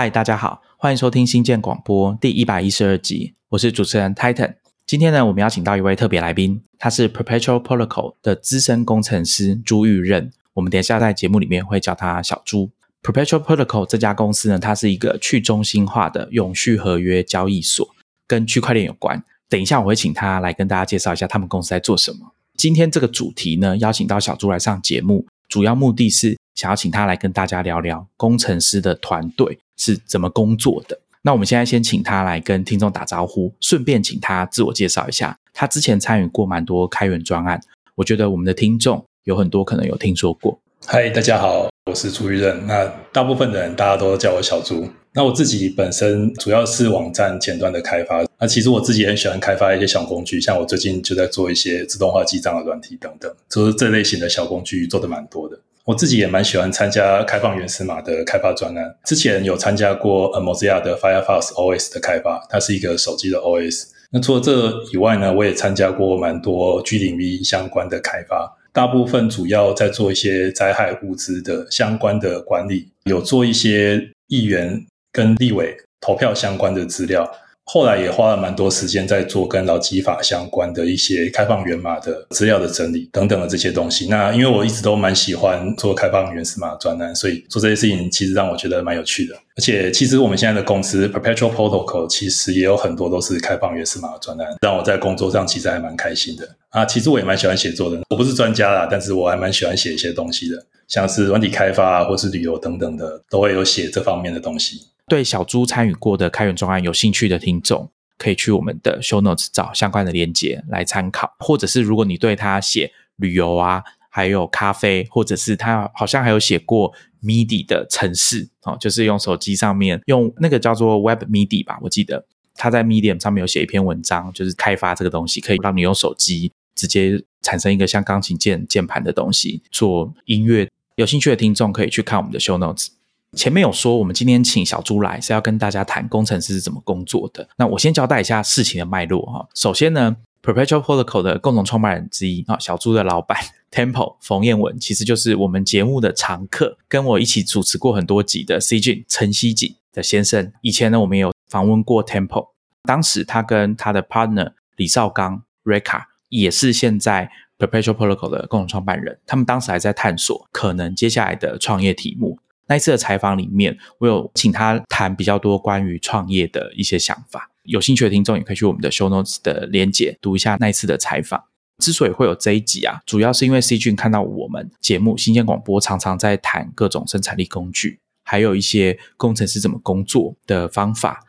嗨，大家好，欢迎收听新建广播第一百一十二集，我是主持人 Titan。今天呢，我们邀请到一位特别来宾，他是 Perpetual Protocol 的资深工程师朱玉任。我们等一下在节目里面会叫他小朱。Perpetual Protocol 这家公司呢，它是一个去中心化的永续合约交易所，跟区块链有关。等一下我会请他来跟大家介绍一下他们公司在做什么。今天这个主题呢，邀请到小朱来上节目，主要目的是想要请他来跟大家聊聊工程师的团队。是怎么工作的？那我们现在先请他来跟听众打招呼，顺便请他自我介绍一下。他之前参与过蛮多开源专案，我觉得我们的听众有很多可能有听说过。嗨，大家好，我是朱玉任。那大部分的人大家都叫我小朱。那我自己本身主要是网站前端的开发。那其实我自己很喜欢开发一些小工具，像我最近就在做一些自动化记账的软体等等，就是这类型的小工具做的蛮多的。我自己也蛮喜欢参加开放原始码的开发专案，之前有参加过 Mozilla 的 Firefox OS 的开发，它是一个手机的 OS。那除了这以外呢，我也参加过蛮多 G 零 V 相关的开发，大部分主要在做一些灾害物资的相关的管理，有做一些议员跟立委投票相关的资料。后来也花了蛮多时间在做跟劳基法相关的一些开放源码的资料的整理等等的这些东西。那因为我一直都蛮喜欢做开放原始码专栏，所以做这些事情其实让我觉得蛮有趣的。而且其实我们现在的公司 Perpetual Protocol 其实也有很多都是开放原始码专栏，让我在工作上其实还蛮开心的啊。其实我也蛮喜欢写作的，我不是专家啦，但是我还蛮喜欢写一些东西的，像是软体开发或是旅游等等的，都会有写这方面的东西。对小猪参与过的开源专案有兴趣的听众，可以去我们的 show notes 找相关的链接来参考，或者是如果你对他写旅游啊，还有咖啡，或者是他好像还有写过 MIDI 的城市哦，就是用手机上面用那个叫做 Web MIDI 吧，我记得他在 Medium 上面有写一篇文章，就是开发这个东西，可以让你用手机直接产生一个像钢琴键键盘的东西做音乐。有兴趣的听众可以去看我们的 show notes。前面有说，我们今天请小朱来是要跟大家谈工程师是怎么工作的。那我先交代一下事情的脉络哈。首先呢，Perpetual Protocol 的共同创办人之一啊，小朱的老板 Temple 冯彦文，其实就是我们节目的常客，跟我一起主持过很多集的 C 俊陈希锦的先生。以前呢，我们有访问过 Temple，当时他跟他的 partner 李少刚 Reka 也是现在 Perpetual Protocol 的共同创办人。他们当时还在探索可能接下来的创业题目。那一次的采访里面，我有请他谈比较多关于创业的一些想法。有兴趣的听众也可以去我们的 show notes 的连结读一下那一次的采访。之所以会有这一集啊，主要是因为 C 君看到我们节目新鲜广播常常在谈各种生产力工具，还有一些工程师怎么工作的方法，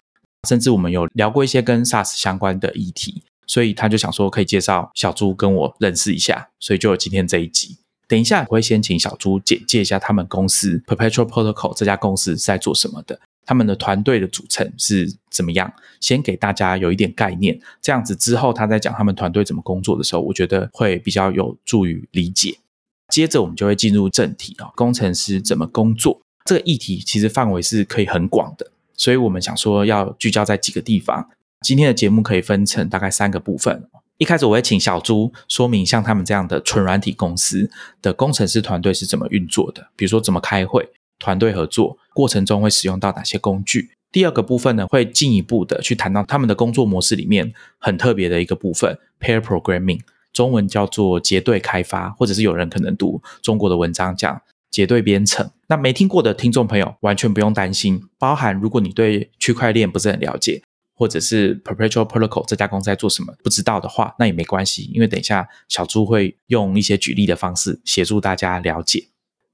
甚至我们有聊过一些跟 SaaS 相关的议题，所以他就想说可以介绍小朱跟我认识一下，所以就有今天这一集。等一下，我会先请小朱简介一下他们公司 Perpetual Protocol 这家公司是在做什么的，他们的团队的组成是怎么样，先给大家有一点概念。这样子之后，他在讲他们团队怎么工作的时候，我觉得会比较有助于理解。接着，我们就会进入正题啊，工程师怎么工作这个议题其实范围是可以很广的，所以我们想说要聚焦在几个地方。今天的节目可以分成大概三个部分。一开始我会请小朱说明像他们这样的纯软体公司的工程师团队是怎么运作的，比如说怎么开会、团队合作过程中会使用到哪些工具。第二个部分呢，会进一步的去谈到他们的工作模式里面很特别的一个部分，pair programming，中文叫做结对开发，或者是有人可能读中国的文章讲结对编程。那没听过的听众朋友完全不用担心，包含如果你对区块链不是很了解。或者是 Perpetual Protocol 这家公司在做什么？不知道的话，那也没关系，因为等一下小朱会用一些举例的方式协助大家了解。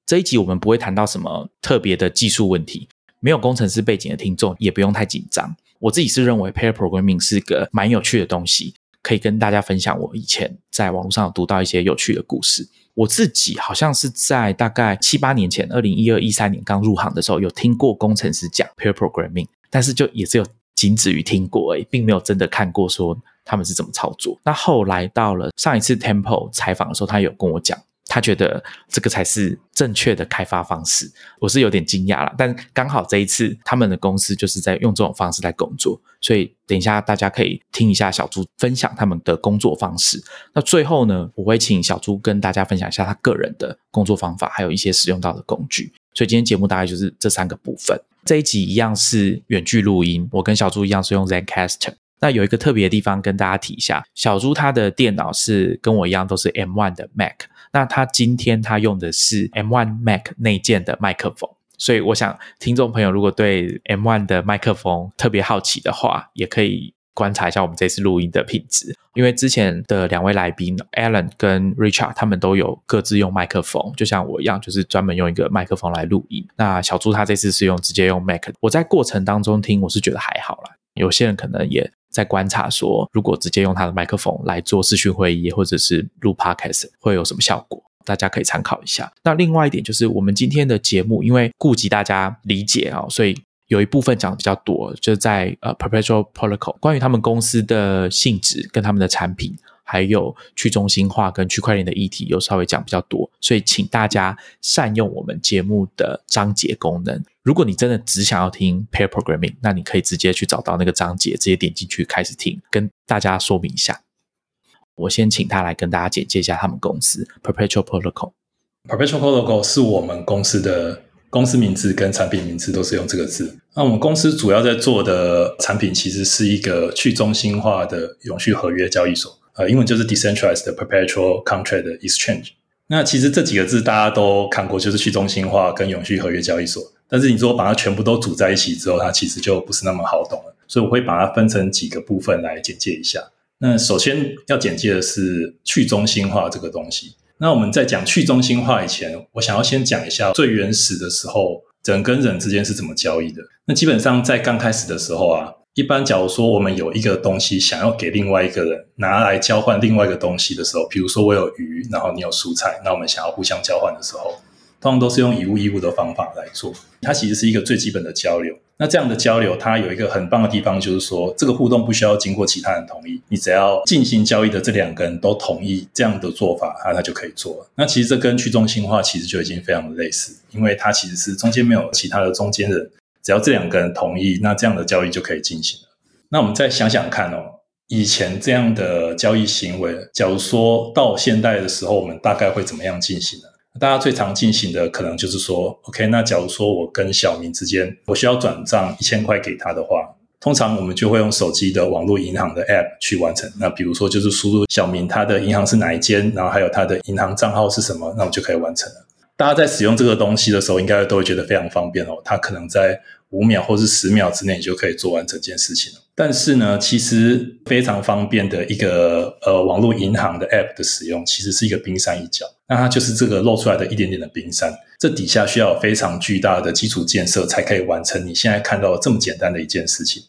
这一集我们不会谈到什么特别的技术问题，没有工程师背景的听众也不用太紧张。我自己是认为 Pair Programming 是个蛮有趣的东西，可以跟大家分享我以前在网络上有读到一些有趣的故事。我自己好像是在大概七八年前，二零一二一三年刚入行的时候，有听过工程师讲 Pair Programming，但是就也只有。仅止于听过而已，并没有真的看过说他们是怎么操作。那后来到了上一次 Temple 采访的时候，他有跟我讲，他觉得这个才是正确的开发方式。我是有点惊讶了，但刚好这一次他们的公司就是在用这种方式在工作，所以等一下大家可以听一下小猪分享他们的工作方式。那最后呢，我会请小猪跟大家分享一下他个人的工作方法，还有一些使用到的工具。所以今天节目大概就是这三个部分。这一集一样是远距录音，我跟小猪一样是用 Zencastr。那有一个特别的地方跟大家提一下，小猪他的电脑是跟我一样都是 M1 的 Mac，那他今天他用的是 M1 Mac 内建的麦克风，所以我想听众朋友如果对 M1 的麦克风特别好奇的话，也可以。观察一下我们这次录音的品质，因为之前的两位来宾 Alan 跟 Richard 他们都有各自用麦克风，就像我一样，就是专门用一个麦克风来录音。那小朱他这次是用直接用 Mac，我在过程当中听，我是觉得还好啦。有些人可能也在观察说，如果直接用他的麦克风来做视讯会议或者是录 Podcast 会有什么效果，大家可以参考一下。那另外一点就是，我们今天的节目因为顾及大家理解啊，所以。有一部分讲的比较多，就是在呃 Perpetual Protocol 关于他们公司的性质跟他们的产品，还有去中心化跟区块链的议题，有稍微讲比较多，所以请大家善用我们节目的章节功能。如果你真的只想要听 Pair Programming，那你可以直接去找到那个章节，直接点进去开始听。跟大家说明一下，我先请他来跟大家简介一下他们公司 Perpetual Protocol。Perpetual Protocol 是我们公司的。公司名字跟产品名字都是用这个字。那我们公司主要在做的产品，其实是一个去中心化的永续合约交易所，呃，英文就是 decentralized perpetual contract exchange。那其实这几个字大家都看过，就是去中心化跟永续合约交易所。但是你说把它全部都组在一起之后，它其实就不是那么好懂了。所以我会把它分成几个部分来简介一下。那首先要简介的是去中心化这个东西。那我们在讲去中心化以前，我想要先讲一下最原始的时候，人跟人之间是怎么交易的。那基本上在刚开始的时候啊，一般假如说我们有一个东西想要给另外一个人拿来交换另外一个东西的时候，比如说我有鱼，然后你有蔬菜，那我们想要互相交换的时候。通常都是用以物易物的方法来做，它其实是一个最基本的交流。那这样的交流，它有一个很棒的地方，就是说这个互动不需要经过其他人同意，你只要进行交易的这两个人都同意这样的做法，那它就可以做了。那其实这跟去中心化其实就已经非常的类似，因为它其实是中间没有其他的中间人，只要这两个人同意，那这样的交易就可以进行了。那我们再想想看哦，以前这样的交易行为，假如说到现代的时候，我们大概会怎么样进行呢？大家最常进行的可能就是说，OK，那假如说我跟小明之间，我需要转账一千块给他的话，通常我们就会用手机的网络银行的 App 去完成。那比如说就是输入小明他的银行是哪一间，然后还有他的银行账号是什么，那我就可以完成了。大家在使用这个东西的时候，应该都会觉得非常方便哦。它可能在五秒或是十秒之内就可以做完整件事情了。但是呢，其实非常方便的一个呃网络银行的 App 的使用，其实是一个冰山一角。那它就是这个露出来的一点点的冰山，这底下需要非常巨大的基础建设，才可以完成你现在看到这么简单的一件事情。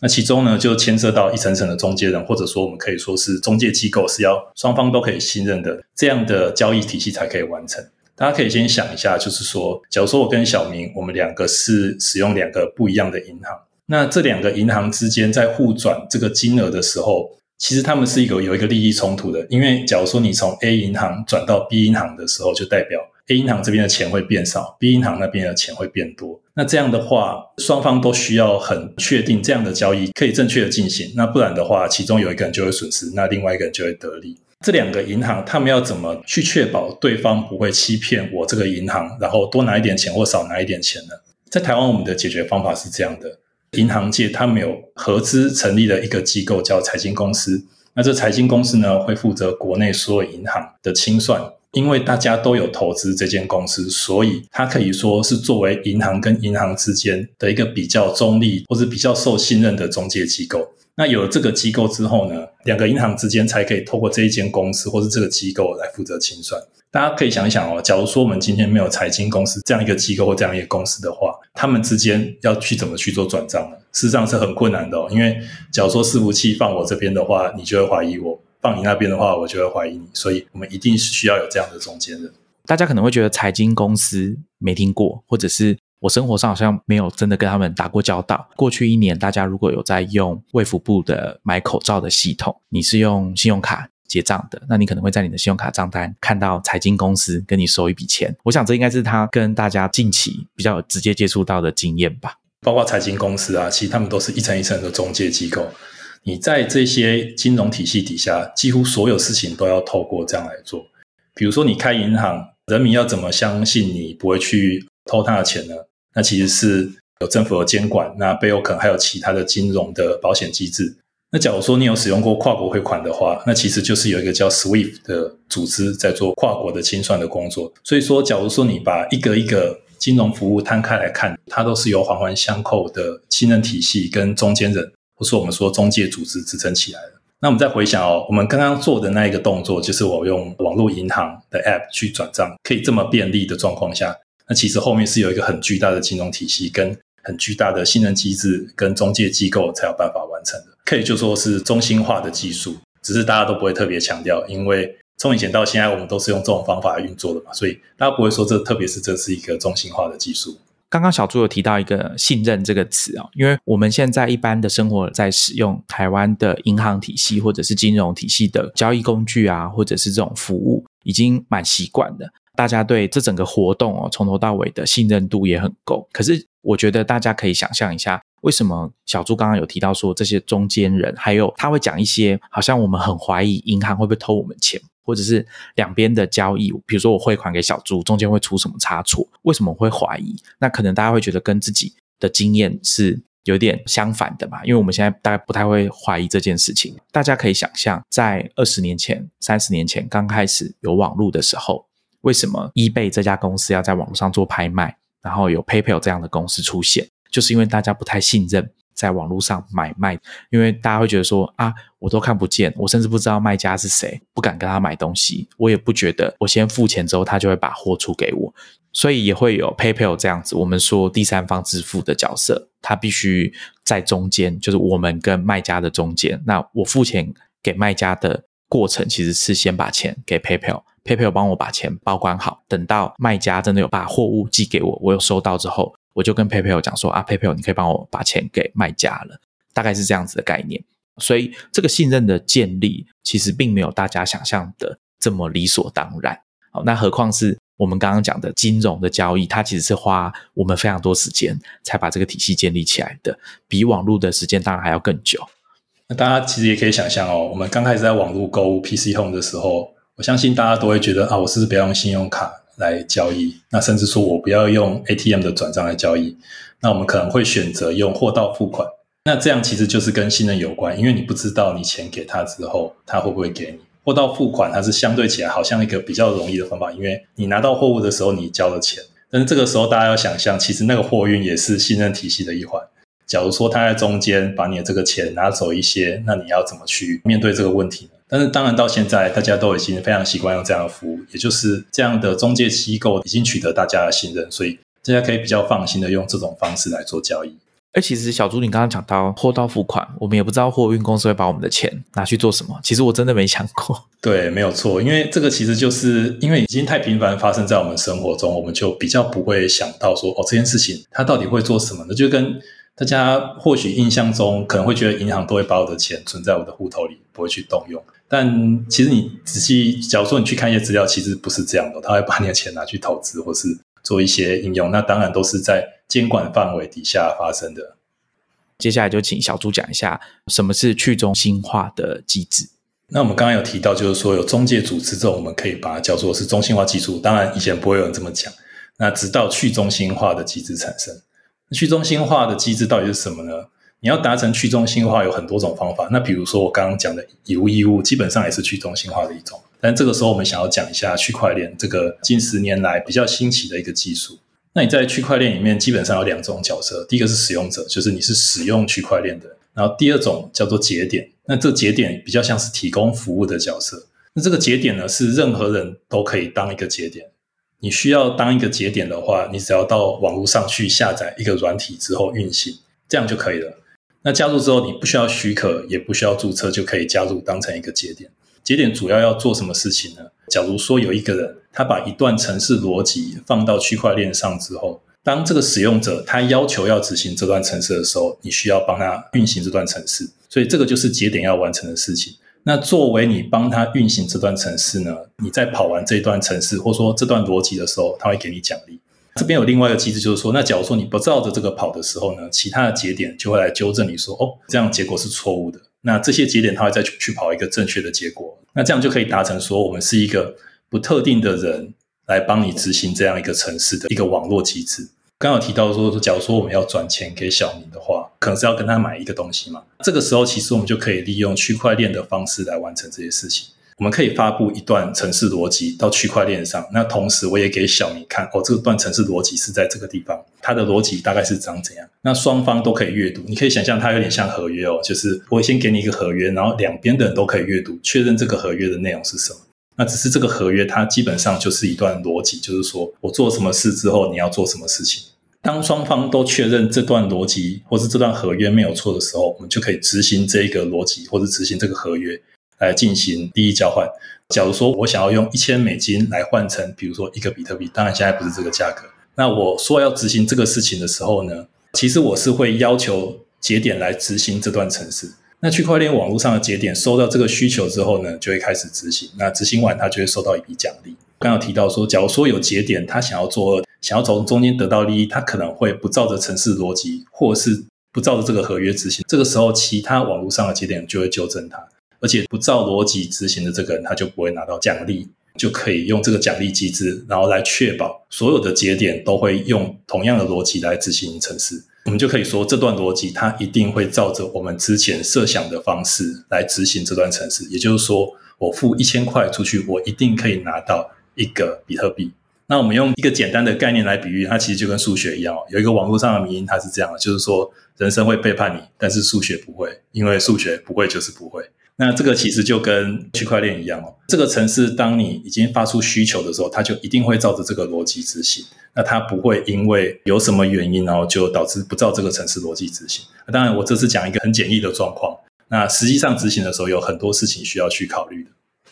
那其中呢，就牵涉到一层层的中介人，或者说我们可以说是中介机构，是要双方都可以信任的这样的交易体系才可以完成。大家可以先想一下，就是说，假如说我跟小明，我们两个是使用两个不一样的银行。那这两个银行之间在互转这个金额的时候，其实他们是一个有一个利益冲突的。因为假如说你从 A 银行转到 B 银行的时候，就代表 A 银行这边的钱会变少，B 银行那边的钱会变多。那这样的话，双方都需要很确定这样的交易可以正确的进行。那不然的话，其中有一个人就会损失，那另外一个人就会得利。这两个银行他们要怎么去确保对方不会欺骗我这个银行，然后多拿一点钱或少拿一点钱呢？在台湾，我们的解决方法是这样的。银行界他们有合资成立了一个机构叫财经公司，那这财经公司呢会负责国内所有银行的清算，因为大家都有投资这间公司，所以它可以说是作为银行跟银行之间的一个比较中立或者比较受信任的中介机构。那有了这个机构之后呢，两个银行之间才可以透过这一间公司或者这个机构来负责清算。大家可以想一想哦，假如说我们今天没有财经公司这样一个机构或这样一个公司的话，他们之间要去怎么去做转账呢？事实上是很困难的哦。因为假如说伺服器放我这边的话，你就会怀疑我；放你那边的话，我就会怀疑你。所以，我们一定是需要有这样的中间人。大家可能会觉得财经公司没听过，或者是我生活上好像没有真的跟他们打过交道。过去一年，大家如果有在用卫福部的买口罩的系统，你是用信用卡。结账的，那你可能会在你的信用卡账单看到财经公司跟你收一笔钱。我想这应该是他跟大家近期比较直接接触到的经验吧。包括财经公司啊，其实他们都是一层一层的中介机构。你在这些金融体系底下，几乎所有事情都要透过这样来做。比如说你开银行，人民要怎么相信你不会去偷他的钱呢？那其实是有政府的监管，那背后可能还有其他的金融的保险机制。那假如说你有使用过跨国汇款的话，那其实就是有一个叫 SWIFT 的组织在做跨国的清算的工作。所以说，假如说你把一个一个金融服务摊开来看，它都是由环环相扣的信任体系跟中间人，或是我们说中介组织支撑起来的。那我们再回想哦，我们刚刚做的那一个动作，就是我用网络银行的 App 去转账，可以这么便利的状况下，那其实后面是有一个很巨大的金融体系跟很巨大的信任机制跟中介机构才有办法完成的。可以就说是中心化的技术，只是大家都不会特别强调，因为从以前到现在，我们都是用这种方法来运作的嘛，所以大家不会说这特别是这是一个中心化的技术。刚刚小朱有提到一个“信任”这个词啊，因为我们现在一般的生活在使用台湾的银行体系或者是金融体系的交易工具啊，或者是这种服务，已经蛮习惯的。大家对这整个活动哦，从头到尾的信任度也很够。可是我觉得大家可以想象一下。为什么小朱刚刚有提到说这些中间人，还有他会讲一些好像我们很怀疑银行会不会偷我们钱，或者是两边的交易，比如说我汇款给小朱，中间会出什么差错？为什么会怀疑？那可能大家会觉得跟自己的经验是有点相反的嘛？因为我们现在大概不太会怀疑这件事情。大家可以想象，在二十年前、三十年前刚开始有网络的时候，为什么 eBay 这家公司要在网络上做拍卖，然后有 PayPal 这样的公司出现？就是因为大家不太信任在网络上买卖，因为大家会觉得说啊，我都看不见，我甚至不知道卖家是谁，不敢跟他买东西。我也不觉得我先付钱之后，他就会把货出给我，所以也会有 PayPal 这样子。我们说第三方支付的角色，他必须在中间，就是我们跟卖家的中间。那我付钱给卖家的过程，其实是先把钱给 PayPal PayPal 帮我把钱保管好，等到卖家真的有把货物寄给我，我有收到之后。我就跟 PayPal 讲说啊，PayPal 你可以帮我把钱给卖家了，大概是这样子的概念。所以这个信任的建立，其实并没有大家想象的这么理所当然。好，那何况是我们刚刚讲的金融的交易，它其实是花我们非常多时间才把这个体系建立起来的，比网络的时间当然还要更久。那大家其实也可以想象哦，我们刚开始在网络购物 PC Home 的时候，我相信大家都会觉得啊，我是不是不要用信用卡？来交易，那甚至说我不要用 ATM 的转账来交易，那我们可能会选择用货到付款。那这样其实就是跟信任有关，因为你不知道你钱给他之后，他会不会给你货到付款，它是相对起来好像一个比较容易的方法，因为你拿到货物的时候你交了钱，但是这个时候大家要想象，其实那个货运也是信任体系的一环。假如说他在中间把你的这个钱拿走一些，那你要怎么去面对这个问题呢？但是当然到现在，大家都已经非常习惯用这样的服务，也就是这样的中介机构已经取得大家的信任，所以大家可以比较放心的用这种方式来做交易。而其实小朱，你刚刚讲到货到付款，我们也不知道货运公司会把我们的钱拿去做什么。其实我真的没想过。对，没有错，因为这个其实就是因为已经太频繁发生在我们生活中，我们就比较不会想到说哦，这件事情它到底会做什么呢？就跟大家或许印象中可能会觉得银行都会把我的钱存在我的户头里，不会去动用。但其实你仔细，假如说你去看一些资料，其实不是这样的。他会把你的钱拿去投资，或是做一些应用。那当然都是在监管范围底下发生的。接下来就请小朱讲一下什么是去中心化的机制。那我们刚刚有提到，就是说有中介组织之后，我们可以把它叫做是中心化技术。当然以前不会有人这么讲。那直到去中心化的机制产生。去中心化的机制到底是什么呢？你要达成去中心化有很多种方法。那比如说我刚刚讲的以物易物，基本上也是去中心化的一种。但这个时候我们想要讲一下区块链这个近十年来比较新奇的一个技术。那你在区块链里面基本上有两种角色，第一个是使用者，就是你是使用区块链的；然后第二种叫做节点。那这节点比较像是提供服务的角色。那这个节点呢，是任何人都可以当一个节点。你需要当一个节点的话，你只要到网络上去下载一个软体之后运行，这样就可以了。那加入之后，你不需要许可，也不需要注册，就可以加入当成一个节点。节点主要要做什么事情呢？假如说有一个人，他把一段程式逻辑放到区块链上之后，当这个使用者他要求要执行这段程式的时候，你需要帮他运行这段程式。所以这个就是节点要完成的事情。那作为你帮他运行这段程式呢？你在跑完这段程式，或说这段逻辑的时候，他会给你奖励。这边有另外一个机制，就是说，那假如说你不照着这个跑的时候呢，其他的节点就会来纠正你说，哦，这样结果是错误的。那这些节点他会再去去跑一个正确的结果。那这样就可以达成说，我们是一个不特定的人来帮你执行这样一个城市的一个网络机制。刚好提到说，假如说我们要转钱给小明的话，可能是要跟他买一个东西嘛。这个时候，其实我们就可以利用区块链的方式来完成这些事情。我们可以发布一段程式逻辑到区块链上，那同时我也给小明看，哦，这段程式逻辑是在这个地方，它的逻辑大概是长怎样。那双方都可以阅读，你可以想象它有点像合约哦，就是我先给你一个合约，然后两边的人都可以阅读，确认这个合约的内容是什么。那只是这个合约，它基本上就是一段逻辑，就是说我做什么事之后，你要做什么事情。当双方都确认这段逻辑或是这段合约没有错的时候，我们就可以执行这一个逻辑或者执行这个合约来进行利益交换。假如说我想要用一千美金来换成，比如说一个比特币，当然现在不是这个价格。那我说要执行这个事情的时候呢，其实我是会要求节点来执行这段程式。那区块链网络上的节点收到这个需求之后呢，就会开始执行。那执行完，它就会收到一笔奖励。刚刚提到说，假如说有节点，他想要做，想要从中间得到利益，他可能会不照着程式逻辑，或是不照着这个合约执行。这个时候，其他网络上的节点就会纠正他。而且不照逻辑执行的这个人，他就不会拿到奖励，就可以用这个奖励机制，然后来确保所有的节点都会用同样的逻辑来执行程式。我们就可以说，这段逻辑它一定会照着我们之前设想的方式来执行这段程式。也就是说，我付一千块出去，我一定可以拿到一个比特币。那我们用一个简单的概念来比喻，它其实就跟数学一样。有一个网络上的名音，它是这样的，就是说人生会背叛你，但是数学不会，因为数学不会就是不会。那这个其实就跟区块链一样哦。这个城市当你已经发出需求的时候，它就一定会照着这个逻辑执行。那它不会因为有什么原因，然后就导致不照这个城市逻辑执行。当然，我这次讲一个很简易的状况。那实际上执行的时候，有很多事情需要去考虑的。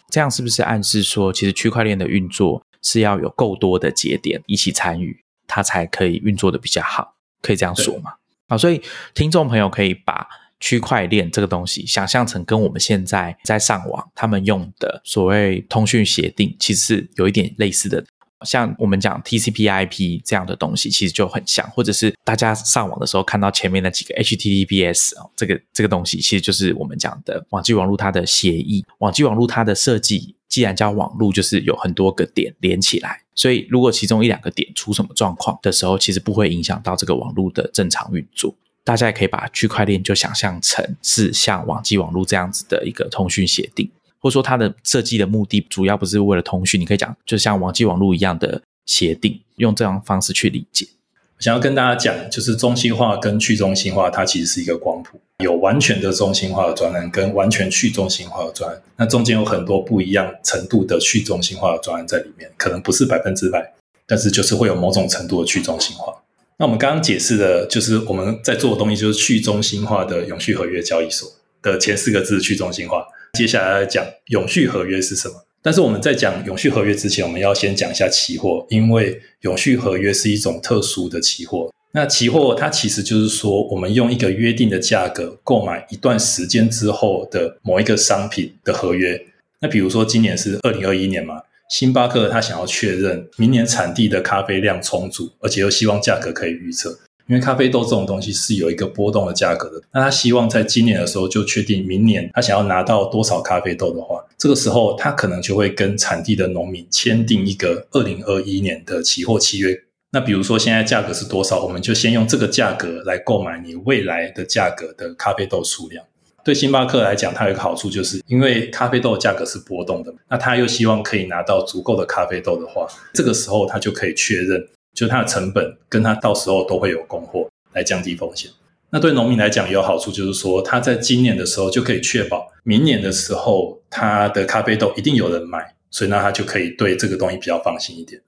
这样是不是暗示说，其实区块链的运作是要有够多的节点一起参与，它才可以运作的比较好？可以这样说吗？好，所以听众朋友可以把。区块链这个东西，想象成跟我们现在在上网他们用的所谓通讯协定，其实是有一点类似的。像我们讲 TCP/IP 这样的东西，其实就很像，或者是大家上网的时候看到前面那几个 HTTPS 哦，这个这个东西其实就是我们讲的网际网络它的协议。网际网络它的设计，既然叫网络，就是有很多个点连起来，所以如果其中一两个点出什么状况的时候，其实不会影响到这个网络的正常运作。大家也可以把区块链就想象成是像网际网络这样子的一个通讯协定，或者说它的设计的目的主要不是为了通讯，你可以讲就像网际网络一样的协定，用这样方式去理解。想要跟大家讲，就是中心化跟去中心化，它其实是一个光谱，有完全的中心化的专案跟完全去中心化的专案，那中间有很多不一样程度的去中心化的专案在里面，可能不是百分之百，但是就是会有某种程度的去中心化。那我们刚刚解释的，就是我们在做的东西，就是去中心化的永续合约交易所的前四个字“去中心化”。接下来讲永续合约是什么？但是我们在讲永续合约之前，我们要先讲一下期货，因为永续合约是一种特殊的期货。那期货它其实就是说，我们用一个约定的价格购买一段时间之后的某一个商品的合约。那比如说今年是二零二一年嘛。星巴克他想要确认明年产地的咖啡量充足，而且又希望价格可以预测，因为咖啡豆这种东西是有一个波动的价格的。那他希望在今年的时候就确定明年他想要拿到多少咖啡豆的话，这个时候他可能就会跟产地的农民签订一个二零二一年的期货契约。那比如说现在价格是多少，我们就先用这个价格来购买你未来的价格的咖啡豆数量。对星巴克来讲，它有一个好处，就是因为咖啡豆的价格是波动的，那他又希望可以拿到足够的咖啡豆的话，这个时候他就可以确认，就它的成本跟它到时候都会有供货来降低风险。那对农民来讲也有好处，就是说他在今年的时候就可以确保明年的时候他的咖啡豆一定有人买，所以那他就可以对这个东西比较放心一点。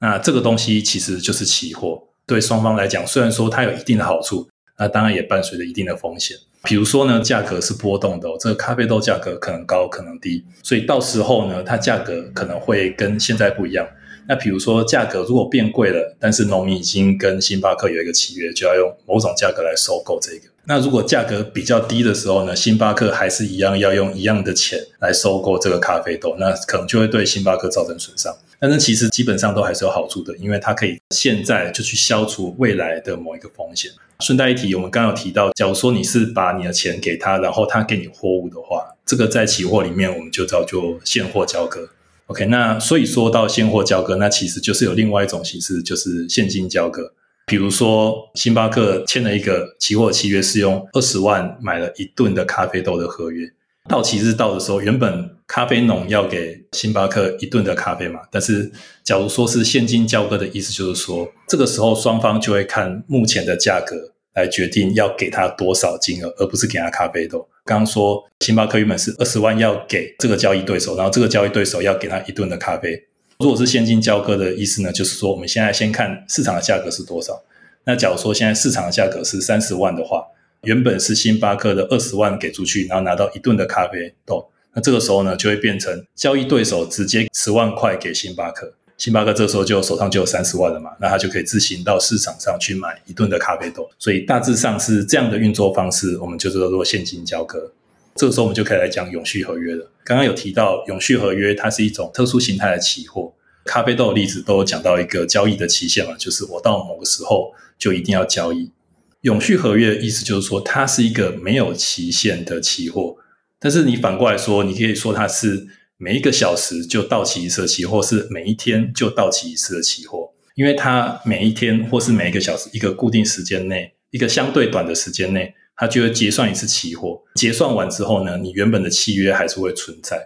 那这个东西其实就是期货，对双方来讲，虽然说它有一定的好处，那当然也伴随着一定的风险。比如说呢，价格是波动的，这个咖啡豆价格可能高，可能低，所以到时候呢，它价格可能会跟现在不一样。那比如说价格如果变贵了，但是农民已经跟星巴克有一个契约，就要用某种价格来收购这个。那如果价格比较低的时候呢，星巴克还是一样要用一样的钱来收购这个咖啡豆，那可能就会对星巴克造成损伤。但是其实基本上都还是有好处的，因为它可以现在就去消除未来的某一个风险。顺带一提，我们刚刚有提到，假如说你是把你的钱给他，然后他给你货物的话，这个在期货里面我们就叫做现货交割。OK，那所以说到现货交割，那其实就是有另外一种形式，就是现金交割。比如说，星巴克签了一个期货契约，是用二十万买了一吨的咖啡豆的合约。到期日到的时候，原本咖啡农要给星巴克一吨的咖啡嘛，但是假如说是现金交割的意思，就是说这个时候双方就会看目前的价格来决定要给他多少金额，而不是给他咖啡豆。刚刚说星巴克原本是二十万要给这个交易对手，然后这个交易对手要给他一吨的咖啡。如果是现金交割的意思呢，就是说我们现在先看市场的价格是多少。那假如说现在市场的价格是三十万的话，原本是星巴克的二十万给出去，然后拿到一顿的咖啡豆，那这个时候呢，就会变成交易对手直接十万块给星巴克，星巴克这时候就手上就有三十万了嘛，那他就可以自行到市场上去买一顿的咖啡豆。所以大致上是这样的运作方式，我们就叫做现金交割。这个时候我们就可以来讲永续合约了。刚刚有提到永续合约，它是一种特殊形态的期货。咖啡豆的例子都有讲到一个交易的期限嘛，就是我到某个时候就一定要交易。永续合约的意思就是说，它是一个没有期限的期货。但是你反过来说，你可以说它是每一个小时就到期一次的期货，是每一天就到期一次的期货。因为它每一天或是每一个小时一个固定时间内，一个相对短的时间内。它就会结算一次期货，结算完之后呢，你原本的契约还是会存在。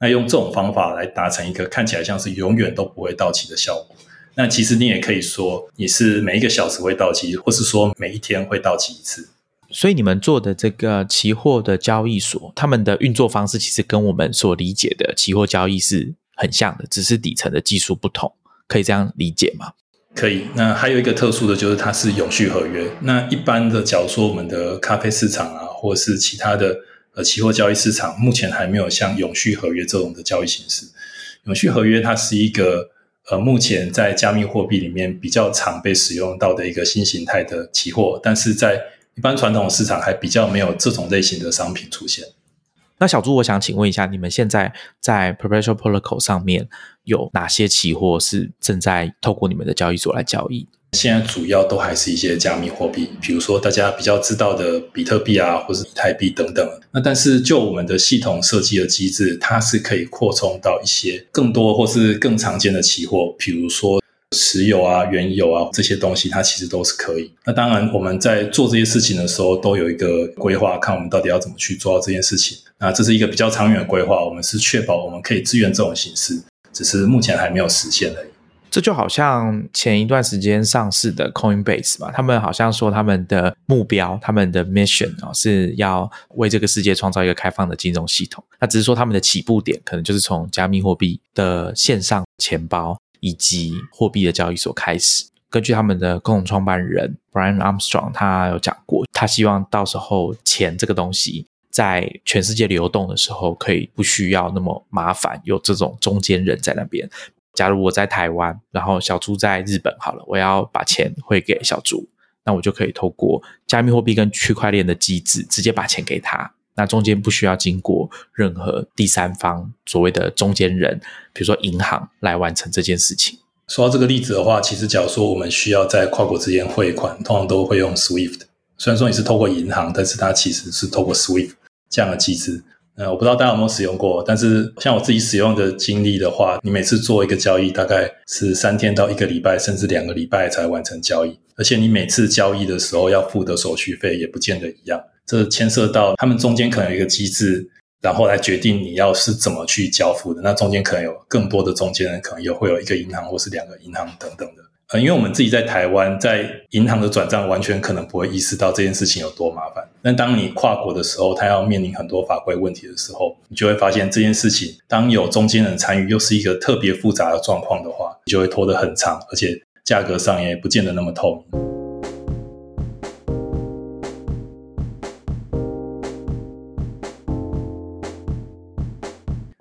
那用这种方法来达成一个看起来像是永远都不会到期的效果。那其实你也可以说，你是每一个小时会到期，或是说每一天会到期一次。所以你们做的这个期货的交易所，他们的运作方式其实跟我们所理解的期货交易是很像的，只是底层的技术不同，可以这样理解吗？可以，那还有一个特殊的就是它是永续合约。那一般的，假如说我们的咖啡市场啊，或者是其他的呃期货交易市场，目前还没有像永续合约这种的交易形式。永续合约它是一个呃目前在加密货币里面比较常被使用到的一个新形态的期货，但是在一般传统市场还比较没有这种类型的商品出现。那小朱，我想请问一下，你们现在在 Perpetual Protocol 上面有哪些期货是正在透过你们的交易所来交易？现在主要都还是一些加密货币，比如说大家比较知道的比特币啊，或是以太币等等。那但是就我们的系统设计的机制，它是可以扩充到一些更多或是更常见的期货，比如说。石油啊、原油啊这些东西，它其实都是可以。那当然，我们在做这些事情的时候，都有一个规划，看我们到底要怎么去做到这件事情。那这是一个比较长远的规划，我们是确保我们可以支援这种形式，只是目前还没有实现而已。这就好像前一段时间上市的 Coinbase 嘛，他们好像说他们的目标、他们的 mission 哦，是要为这个世界创造一个开放的金融系统。那只是说他们的起步点可能就是从加密货币的线上钱包。以及货币的交易所开始。根据他们的共同创办人 Brian Armstrong，他有讲过，他希望到时候钱这个东西在全世界流动的时候，可以不需要那么麻烦，有这种中间人在那边。假如我在台湾，然后小猪在日本，好了，我要把钱汇给小猪，那我就可以透过加密货币跟区块链的机制，直接把钱给他。那中间不需要经过任何第三方所谓的中间人，比如说银行来完成这件事情。说到这个例子的话，其实假如说我们需要在跨国之间汇款，通常都会用 SWIFT。虽然说你是透过银行，但是它其实是透过 SWIFT 这样的机制。呃，我不知道大家有没有使用过，但是像我自己使用的经历的话，你每次做一个交易，大概是三天到一个礼拜，甚至两个礼拜才完成交易。而且你每次交易的时候要付的手续费也不见得一样。这牵涉到他们中间可能有一个机制，然后来决定你要是怎么去交付的。那中间可能有更多的中间人，可能又会有一个银行或是两个银行等等的。呃，因为我们自己在台湾，在银行的转账完全可能不会意识到这件事情有多麻烦。但当你跨国的时候，他要面临很多法规问题的时候，你就会发现这件事情，当有中间人参与，又是一个特别复杂的状况的话，你就会拖得很长，而且价格上也不见得那么透明。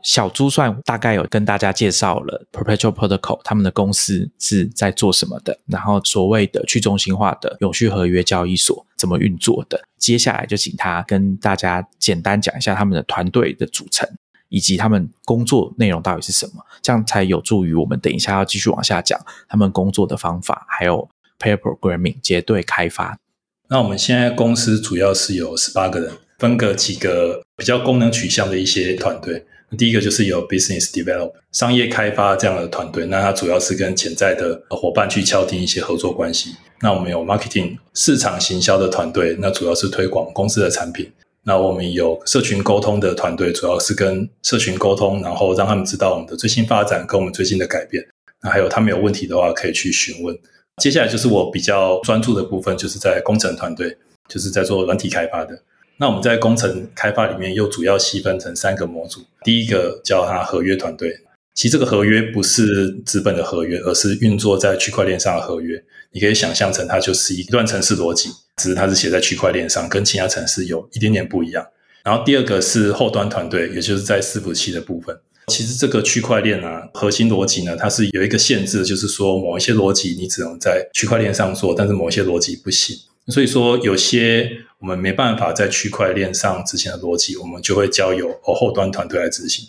小猪算大概有跟大家介绍了 Perpetual Protocol 他们的公司是在做什么的，然后所谓的去中心化的永续合约交易所怎么运作的。接下来就请他跟大家简单讲一下他们的团队的组成，以及他们工作内容到底是什么，这样才有助于我们等一下要继续往下讲他们工作的方法，还有 Pair Programming 结对开发。那我们现在公司主要是有十八个人，分隔几个比较功能取向的一些团队。第一个就是有 business develop 商业开发这样的团队，那它主要是跟潜在的伙伴去敲定一些合作关系。那我们有 marketing 市场行销的团队，那主要是推广公司的产品。那我们有社群沟通的团队，主要是跟社群沟通，然后让他们知道我们的最新发展跟我们最近的改变。那还有他们有问题的话，可以去询问。接下来就是我比较专注的部分，就是在工程团队，就是在做软体开发的。那我们在工程开发里面又主要细分成三个模组。第一个叫它合约团队，其实这个合约不是资本的合约，而是运作在区块链上的合约。你可以想象成它就是一段程式逻辑，只是它是写在区块链上，跟其他程式有一点点不一样。然后第二个是后端团队，也就是在伺服器的部分。其实这个区块链啊，核心逻辑呢，它是有一个限制，就是说某一些逻辑你只能在区块链上做，但是某一些逻辑不行。所以说有些我们没办法在区块链上执行的逻辑，我们就会交由后端团队来执行。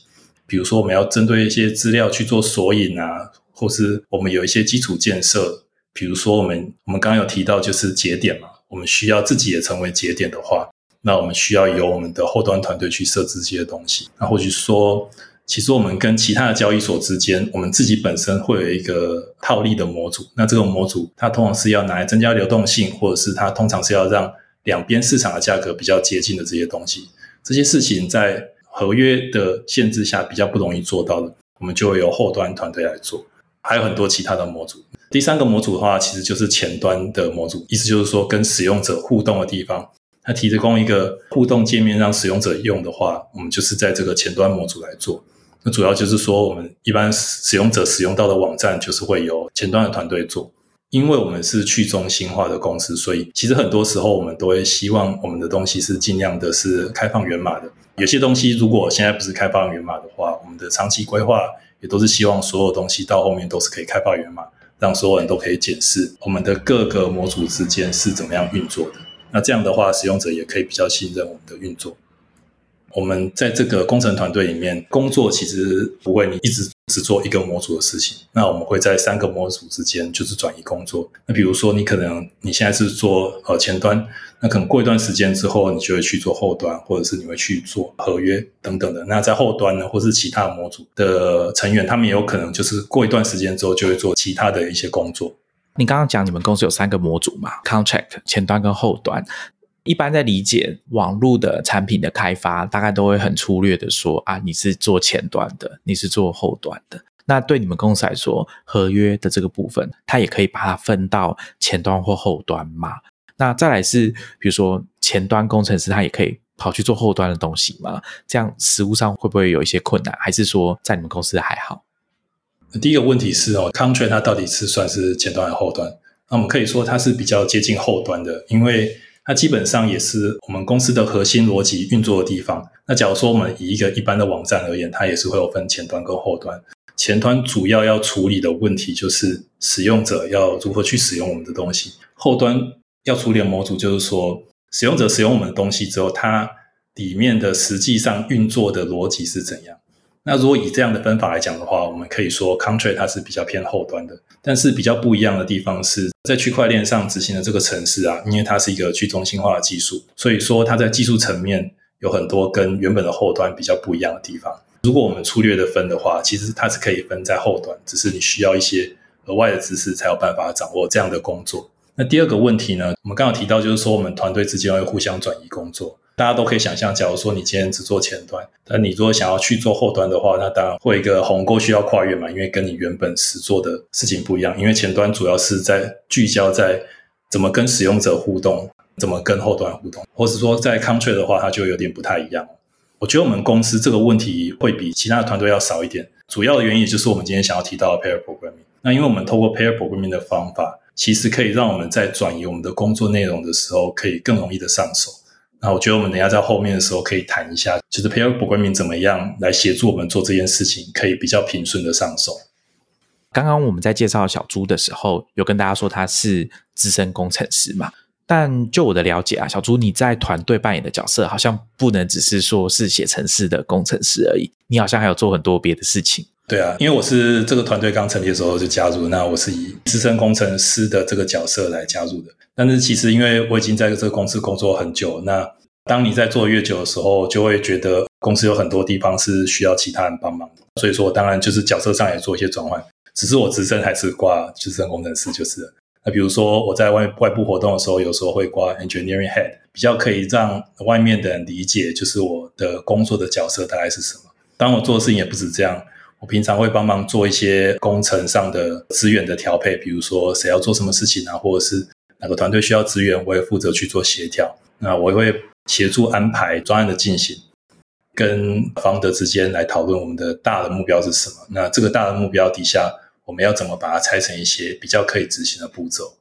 比如说我们要针对一些资料去做索引啊，或是我们有一些基础建设，比如说我们我们刚刚有提到就是节点嘛，我们需要自己也成为节点的话，那我们需要由我们的后端团队去设置这些东西。那或许说。其实我们跟其他的交易所之间，我们自己本身会有一个套利的模组。那这个模组它通常是要拿来增加流动性，或者是它通常是要让两边市场的价格比较接近的这些东西。这些事情在合约的限制下比较不容易做到的，我们就会由后端团队来做。还有很多其他的模组。第三个模组的话，其实就是前端的模组，意思就是说跟使用者互动的地方，它提供一个互动界面让使用者用的话，我们就是在这个前端模组来做。那主要就是说，我们一般使用者使用到的网站，就是会由前端的团队做。因为我们是去中心化的公司，所以其实很多时候我们都会希望我们的东西是尽量的是开放源码的。有些东西如果现在不是开放源码的话，我们的长期规划也都是希望所有东西到后面都是可以开放源码，让所有人都可以检视我们的各个模组之间是怎么样运作的。那这样的话，使用者也可以比较信任我们的运作。我们在这个工程团队里面工作，其实不会你一直只做一个模组的事情。那我们会在三个模组之间就是转移工作。那比如说，你可能你现在是做呃前端，那可能过一段时间之后，你就会去做后端，或者是你会去做合约等等的。那在后端呢，或是其他模组的成员，他们也有可能就是过一段时间之后就会做其他的一些工作。你刚刚讲你们公司有三个模组嘛？Contract 前端跟后端。一般在理解网络的产品的开发，大概都会很粗略的说啊，你是做前端的，你是做后端的。那对你们公司来说，合约的这个部分，它也可以把它分到前端或后端嘛？那再来是，比如说前端工程师，他也可以跑去做后端的东西嘛？这样实物上会不会有一些困难？还是说在你们公司还好？第一个问题是哦，Contract 它到底是算是前端还是后端？那我们可以说它是比较接近后端的，因为。那基本上也是我们公司的核心逻辑运作的地方。那假如说我们以一个一般的网站而言，它也是会有分前端跟后端。前端主要要处理的问题就是使用者要如何去使用我们的东西，后端要处理的模组就是说，使用者使用我们的东西之后，它里面的实际上运作的逻辑是怎样。那如果以这样的分法来讲的话，我们可以说，country 它是比较偏后端的，但是比较不一样的地方是在区块链上执行的这个程式啊，因为它是一个去中心化的技术，所以说它在技术层面有很多跟原本的后端比较不一样的地方。如果我们粗略的分的话，其实它是可以分在后端，只是你需要一些额外的知识才有办法掌握这样的工作。那第二个问题呢，我们刚刚提到就是说我们团队之间会互相转移工作。大家都可以想象，假如说你今天只做前端，但你如果想要去做后端的话，那当然会一个鸿沟需要跨越嘛，因为跟你原本实做的事情不一样。因为前端主要是在聚焦在怎么跟使用者互动，怎么跟后端互动，或者说在 country 的话，它就有点不太一样。我觉得我们公司这个问题会比其他团队要少一点，主要的原因也就是我们今天想要提到的 Pair Programming。那因为我们透过 Pair Programming 的方法，其实可以让我们在转移我们的工作内容的时候，可以更容易的上手。那我觉得我们等下在后面的时候可以谈一下，就是 Pair Programming 怎么样来协助我们做这件事情，可以比较平顺的上手。刚刚我们在介绍小朱的时候，有跟大家说他是资深工程师嘛？但就我的了解啊，小朱你在团队扮演的角色，好像不能只是说是写程式的工程师而已，你好像还有做很多别的事情。对啊，因为我是这个团队刚成立的时候就加入，那我是以资深工程师的这个角色来加入的。但是其实因为我已经在这个公司工作很久，那当你在做越久的时候，就会觉得公司有很多地方是需要其他人帮忙的，所以说当然就是角色上也做一些转换，只是我职称还是挂资深工程师就是。那比如说我在外外部活动的时候，有时候会挂 engineering head，比较可以让外面的人理解，就是我的工作的角色大概是什么。当我做的事情也不止这样，我平常会帮忙做一些工程上的资源的调配，比如说谁要做什么事情啊，或者是哪个团队需要资源，我也负责去做协调。那我也会协助安排专案的进行。跟方德之间来讨论我们的大的目标是什么？那这个大的目标底下，我们要怎么把它拆成一些比较可以执行的步骤？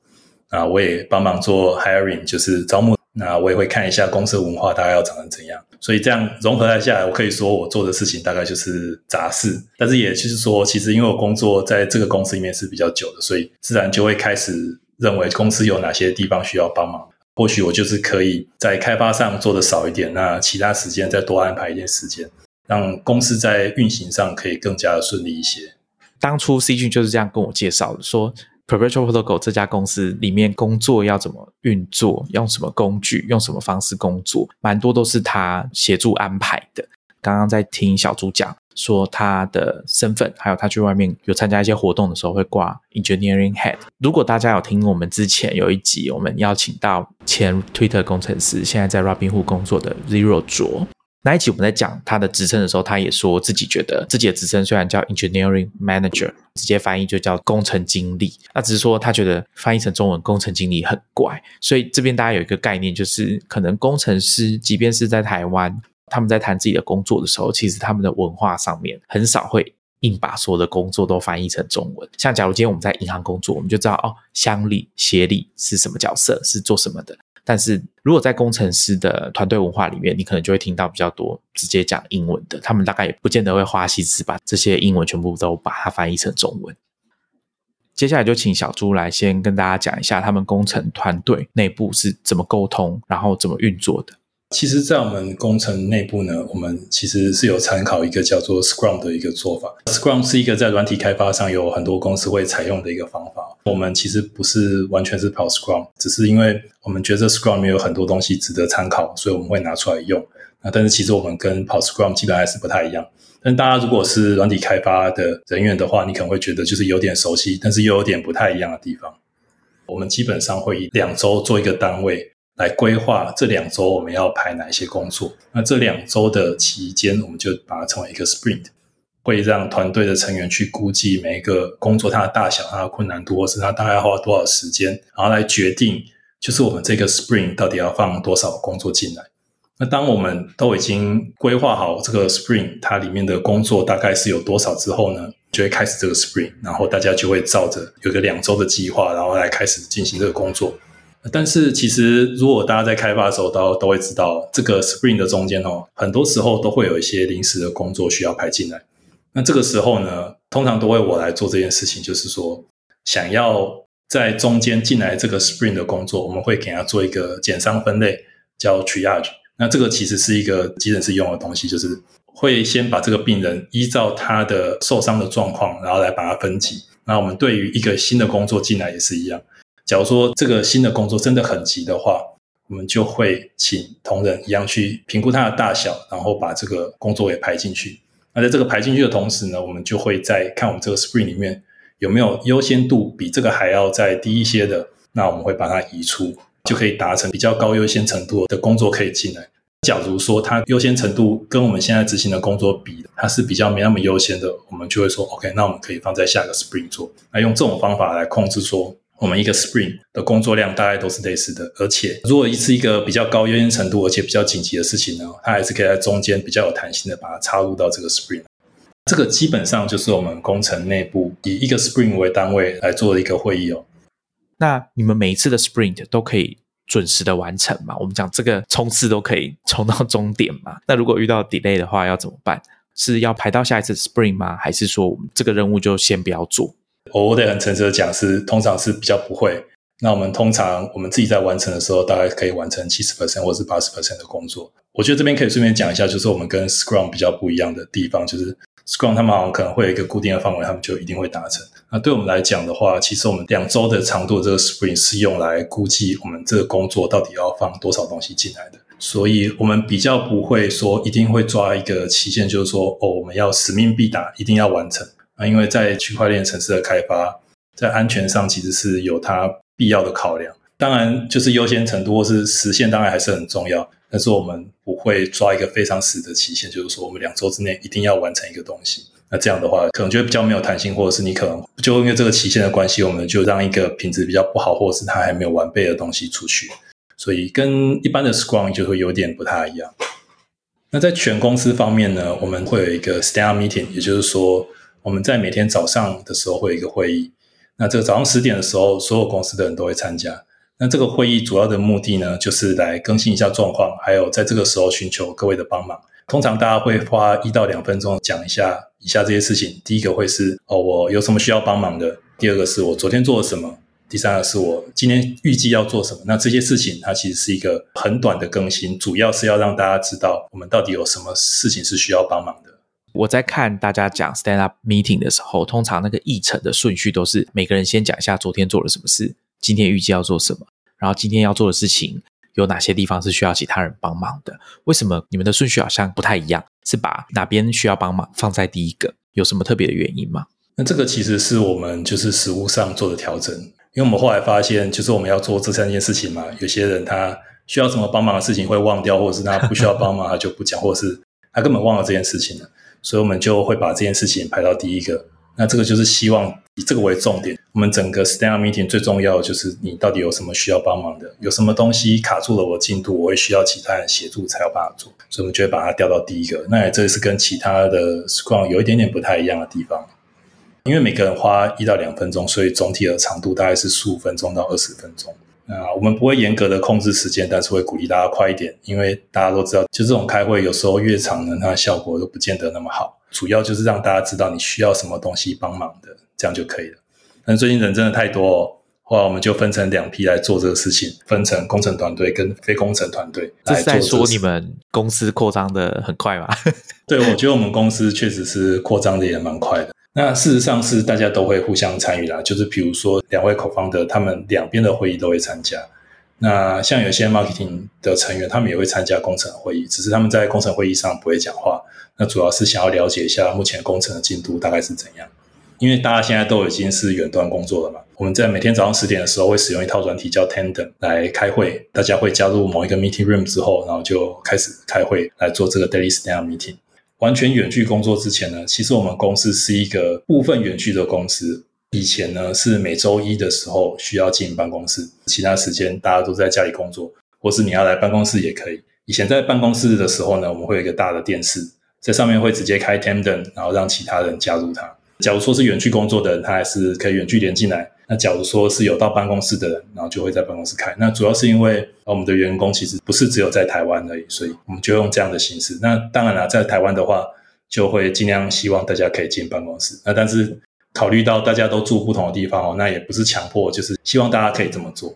那我也帮忙做 hiring，就是招募。那我也会看一下公司文化大概要长成怎样。所以这样融合了下来，我可以说我做的事情大概就是杂事。但是也就是说，其实因为我工作在这个公司里面是比较久的，所以自然就会开始认为公司有哪些地方需要帮忙。或许我就是可以在开发上做的少一点，那其他时间再多安排一点时间，让公司在运行上可以更加的顺利一些。当初 C 君就是这样跟我介绍的，说 Perpetual Protocol 这家公司里面工作要怎么运作，用什么工具，用什么方式工作，蛮多都是他协助安排的。刚刚在听小朱讲。说他的身份，还有他去外面有参加一些活动的时候会挂 engineering head。如果大家有听我们之前有一集，我们邀请到前 Twitter 工程师，现在在 Robinhood 工作的 Zero 卓那一集，我们在讲他的职称的时候，他也说自己觉得自己的职称虽然叫 engineering manager，直接翻译就叫工程经理，那只是说他觉得翻译成中文工程经理很怪，所以这边大家有一个概念，就是可能工程师即便是在台湾。他们在谈自己的工作的时候，其实他们的文化上面很少会硬把所有的工作都翻译成中文。像假如今天我们在银行工作，我们就知道哦，乡里协理是什么角色，是做什么的。但是如果在工程师的团队文化里面，你可能就会听到比较多直接讲英文的，他们大概也不见得会花心思把这些英文全部都把它翻译成中文。接下来就请小朱来先跟大家讲一下他们工程团队内部是怎么沟通，然后怎么运作的。其实，在我们工程内部呢，我们其实是有参考一个叫做 Scrum 的一个做法。Scrum 是一个在软体开发上有很多公司会采用的一个方法。我们其实不是完全是跑 Scrum，只是因为我们觉得 Scrum 有很多东西值得参考，所以我们会拿出来用。那但是其实我们跟跑 Scrum 基本还是不太一样。但大家如果是软体开发的人员的话，你可能会觉得就是有点熟悉，但是又有点不太一样的地方。我们基本上会以两周做一个单位。来规划这两周我们要排哪一些工作？那这两周的期间，我们就把它称为一个 sprint，会让团队的成员去估计每一个工作它的大小、它的困难度，或是它大概花多少时间，然后来决定就是我们这个 sprint 到底要放多少工作进来。那当我们都已经规划好这个 sprint 它里面的工作大概是有多少之后呢，就会开始这个 sprint，然后大家就会照着有个两周的计划，然后来开始进行这个工作。但是其实，如果大家在开发的时候都都会知道，这个 Spring 的中间哦，很多时候都会有一些临时的工作需要排进来。那这个时候呢，通常都会我来做这件事情，就是说，想要在中间进来这个 Spring 的工作，我们会给他做一个减伤分类，叫 Triage。那这个其实是一个急诊室用的东西，就是会先把这个病人依照他的受伤的状况，然后来把它分级。那我们对于一个新的工作进来也是一样。假如说这个新的工作真的很急的话，我们就会请同仁一样去评估它的大小，然后把这个工作也排进去。那在这个排进去的同时呢，我们就会在看我们这个 Spring 里面有没有优先度比这个还要再低一些的，那我们会把它移出，就可以达成比较高优先程度的工作可以进来。假如说它优先程度跟我们现在执行的工作比，它是比较没那么优先的，我们就会说 OK，那我们可以放在下个 Spring 做。那用这种方法来控制说。我们一个 Spring 的工作量大概都是类似的，而且如果一次一个比较高优先程度而且比较紧急的事情呢，它还是可以在中间比较有弹性的把它插入到这个 Spring。这个基本上就是我们工程内部以一个 Spring 为单位来做的一个会议哦。那你们每一次的 Sprint 都可以准时的完成吗？我们讲这个冲刺都可以冲到终点吗？那如果遇到 delay 的话要怎么办？是要排到下一次 Spring 吗？还是说我们这个任务就先不要做？我得很诚实的讲，是通常是比较不会。那我们通常我们自己在完成的时候，大概可以完成七十 percent 或是八十 percent 的工作。我觉得这边可以顺便讲一下，就是我们跟 Scrum 比较不一样的地方，就是 Scrum 他们好像可能会有一个固定的范围，他们就一定会达成。那对我们来讲的话，其实我们两周的长度这个 Sprint 是用来估计我们这个工作到底要放多少东西进来的。所以我们比较不会说一定会抓一个期限，就是说哦，我们要使命必达，一定要完成啊。因为在区块链城市的开发，在安全上其实是有它必要的考量。当然，就是优先程度或是实现，当然还是很重要。但是我们不会抓一个非常死的期限，就是说我们两周之内一定要完成一个东西。那这样的话，可能就比较没有弹性，或者是你可能就因为这个期限的关系，我们就让一个品质比较不好，或者是它还没有完备的东西出去。所以跟一般的 Scrum 就会有点不太一样。那在全公司方面呢，我们会有一个 Stand Meeting，也就是说我们在每天早上的时候会有一个会议。那这个早上十点的时候，所有公司的人都会参加。那这个会议主要的目的呢，就是来更新一下状况，还有在这个时候寻求各位的帮忙。通常大家会花一到两分钟讲一下以下这些事情。第一个会是哦，我有什么需要帮忙的；第二个是我昨天做了什么；第三个是我今天预计要做什么。那这些事情它其实是一个很短的更新，主要是要让大家知道我们到底有什么事情是需要帮忙的。我在看大家讲 stand up meeting 的时候，通常那个议程的顺序都是每个人先讲一下昨天做了什么事。今天预计要做什么？然后今天要做的事情有哪些地方是需要其他人帮忙的？为什么你们的顺序好像不太一样？是把哪边需要帮忙放在第一个？有什么特别的原因吗？那这个其实是我们就是实物上做的调整，因为我们后来发现，就是我们要做这三件事情嘛，有些人他需要什么帮忙的事情会忘掉，或者是他不需要帮忙他就不讲，或者是他根本忘了这件事情了，所以我们就会把这件事情排到第一个。那这个就是希望以这个为重点。我们整个 stand up meeting 最重要的就是你到底有什么需要帮忙的，有什么东西卡住了我进度，我会需要其他人协助才有办法做。所以我们就会把它调到第一个。那这是跟其他的 scrum 有一点点不太一样的地方，因为每个人花一到两分钟，所以总体的长度大概是十五分钟到二十分钟。那我们不会严格的控制时间，但是会鼓励大家快一点，因为大家都知道，就这种开会有时候越长呢，它的效果都不见得那么好。主要就是让大家知道你需要什么东西帮忙的，这样就可以了。但最近人真的太多，哦，后来我们就分成两批来做这个事情，分成工程团队跟非工程团队来做。在说你们公司扩张的很快吗？对，我觉得我们公司确实是扩张的也蛮快的。那事实上是大家都会互相参与啦，就是比如说两位口方的，他们两边的会议都会参加。那像有些 marketing 的成员，他们也会参加工程会议，只是他们在工程会议上不会讲话。那主要是想要了解一下目前工程的进度大概是怎样，因为大家现在都已经是远端工作了嘛。我们在每天早上十点的时候会使用一套软体叫 Tandem 来开会，大家会加入某一个 meeting room 之后，然后就开始开会来做这个 daily stand meeting。完全远距工作之前呢，其实我们公司是一个部分远距的公司。以前呢是每周一的时候需要进办公室，其他时间大家都在家里工作，或是你要来办公室也可以。以前在办公室的时候呢，我们会有一个大的电视，在上面会直接开 Tandem，然后让其他人加入它。假如说是远距工作的人，他还是可以远距连进来。那假如说是有到办公室的人，然后就会在办公室开。那主要是因为我们的员工其实不是只有在台湾而已，所以我们就用这样的形式。那当然了，在台湾的话，就会尽量希望大家可以进办公室。那但是。考虑到大家都住不同的地方哦，那也不是强迫，就是希望大家可以这么做。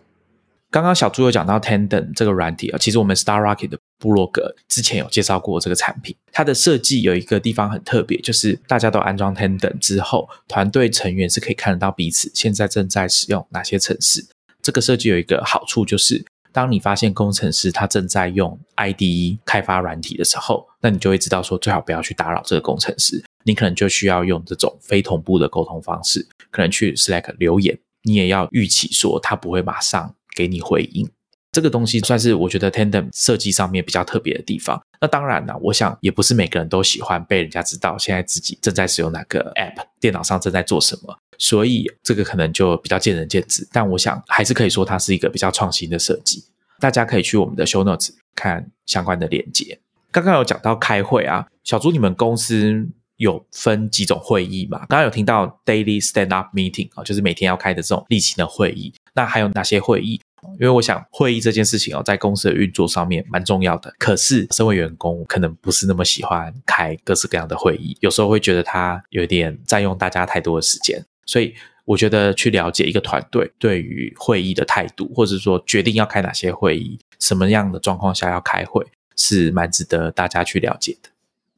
刚刚小朱有讲到 Tandem 这个软体啊，其实我们 Star Rocket 的布洛格之前有介绍过这个产品。它的设计有一个地方很特别，就是大家都安装 Tandem 之后，团队成员是可以看得到彼此现在正在使用哪些城市。这个设计有一个好处就是。当你发现工程师他正在用 IDE 开发软体的时候，那你就会知道说最好不要去打扰这个工程师。你可能就需要用这种非同步的沟通方式，可能去 Slack 留言，你也要预期说他不会马上给你回应。这个东西算是我觉得 Tandem 设计上面比较特别的地方。那当然呢，我想也不是每个人都喜欢被人家知道现在自己正在使用哪个 App，电脑上正在做什么。所以这个可能就比较见仁见智，但我想还是可以说它是一个比较创新的设计。大家可以去我们的 Show Notes 看相关的链接。刚刚有讲到开会啊，小朱，你们公司有分几种会议嘛？刚刚有听到 Daily Stand Up Meeting 啊，就是每天要开的这种例行的会议。那还有哪些会议？因为我想会议这件事情哦，在公司的运作上面蛮重要的。可是身为员工，可能不是那么喜欢开各式各样的会议，有时候会觉得它有点占用大家太多的时间。所以我觉得去了解一个团队对于会议的态度，或者说决定要开哪些会议，什么样的状况下要开会，是蛮值得大家去了解的。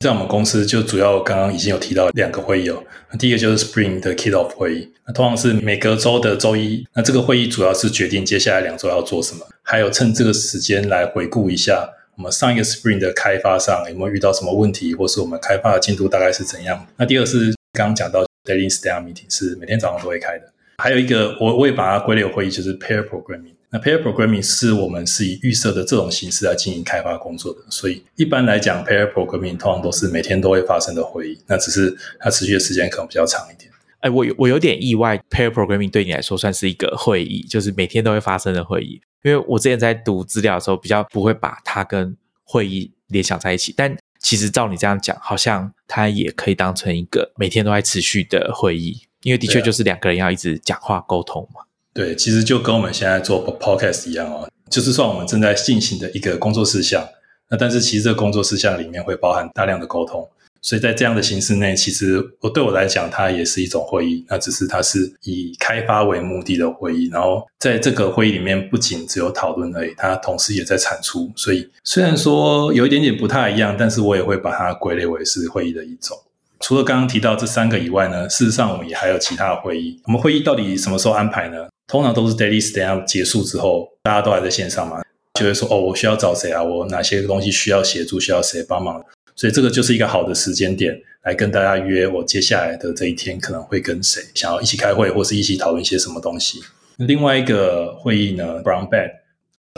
在我们公司，就主要刚刚已经有提到两个会议哦。第一个就是 Spring 的 Kickoff 会议，那通常是每隔周的周一。那这个会议主要是决定接下来两周要做什么，还有趁这个时间来回顾一下我们上一个 Spring 的开发上有没有遇到什么问题，或是我们开发的进度大概是怎样？那第二是刚刚讲到 Daily Stand Meeting 是每天早上都会开的，还有一个我我也把它归类为会议，就是 Pair Programming。那 Pair Programming 是我们是以预设的这种形式来进行开发工作的，所以一般来讲，Pair Programming 通常都是每天都会发生的会议，那只是它持续的时间可能比较长一点。哎，我我有点意外，Pair Programming 对你来说算是一个会议，就是每天都会发生的会议。因为我之前在读资料的时候，比较不会把它跟会议联想在一起，但其实照你这样讲，好像它也可以当成一个每天都在持续的会议，因为的确就是两个人要一直讲话沟通嘛。对，其实就跟我们现在做 podcast 一样哦，就是算我们正在进行的一个工作事项。那但是其实这个工作事项里面会包含大量的沟通，所以在这样的形式内，其实我对我来讲，它也是一种会议。那只是它是以开发为目的的会议。然后在这个会议里面，不仅只有讨论而已，它同时也在产出。所以虽然说有一点点不太一样，但是我也会把它归类为是会议的一种。除了刚刚提到这三个以外呢，事实上我们也还有其他的会议。我们会议到底什么时候安排呢？通常都是 daily stand up 结束之后，大家都还在线上嘛，就会说哦，我需要找谁啊？我哪些东西需要协助，需要谁帮忙？所以这个就是一个好的时间点，来跟大家约我接下来的这一天可能会跟谁想要一起开会，或是一起讨论一些什么东西。另外一个会议呢，brown bag，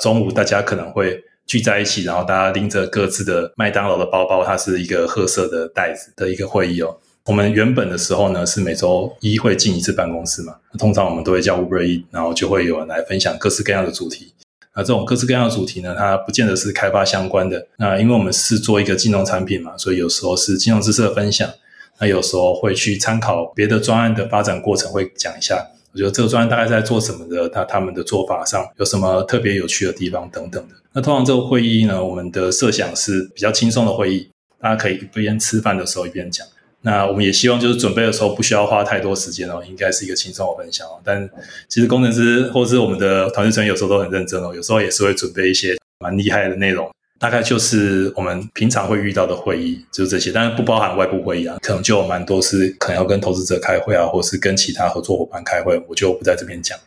中午大家可能会聚在一起，然后大家拎着各自的麦当劳的包包，它是一个褐色的袋子的一个会议哦。我们原本的时候呢，是每周一会进一次办公室嘛。通常我们都会叫 Uber E，然后就会有人来分享各式各样的主题。那这种各式各样的主题呢，它不见得是开发相关的。那因为我们是做一个金融产品嘛，所以有时候是金融知识的分享。那有时候会去参考别的专案的发展过程，会讲一下。我觉得这个专案大概在做什么的，他他们的做法上有什么特别有趣的地方等等的。那通常这个会议呢，我们的设想是比较轻松的会议，大家可以一边吃饭的时候一边讲。那我们也希望就是准备的时候不需要花太多时间哦，应该是一个轻松的分享哦。但其实工程师或是我们的团队成员有时候都很认真哦，有时候也是会准备一些蛮厉害的内容。大概就是我们平常会遇到的会议，就是这些，但是不包含外部会议啊，可能就有蛮多是可能要跟投资者开会啊，或是跟其他合作伙伴开会，我就不在这边讲。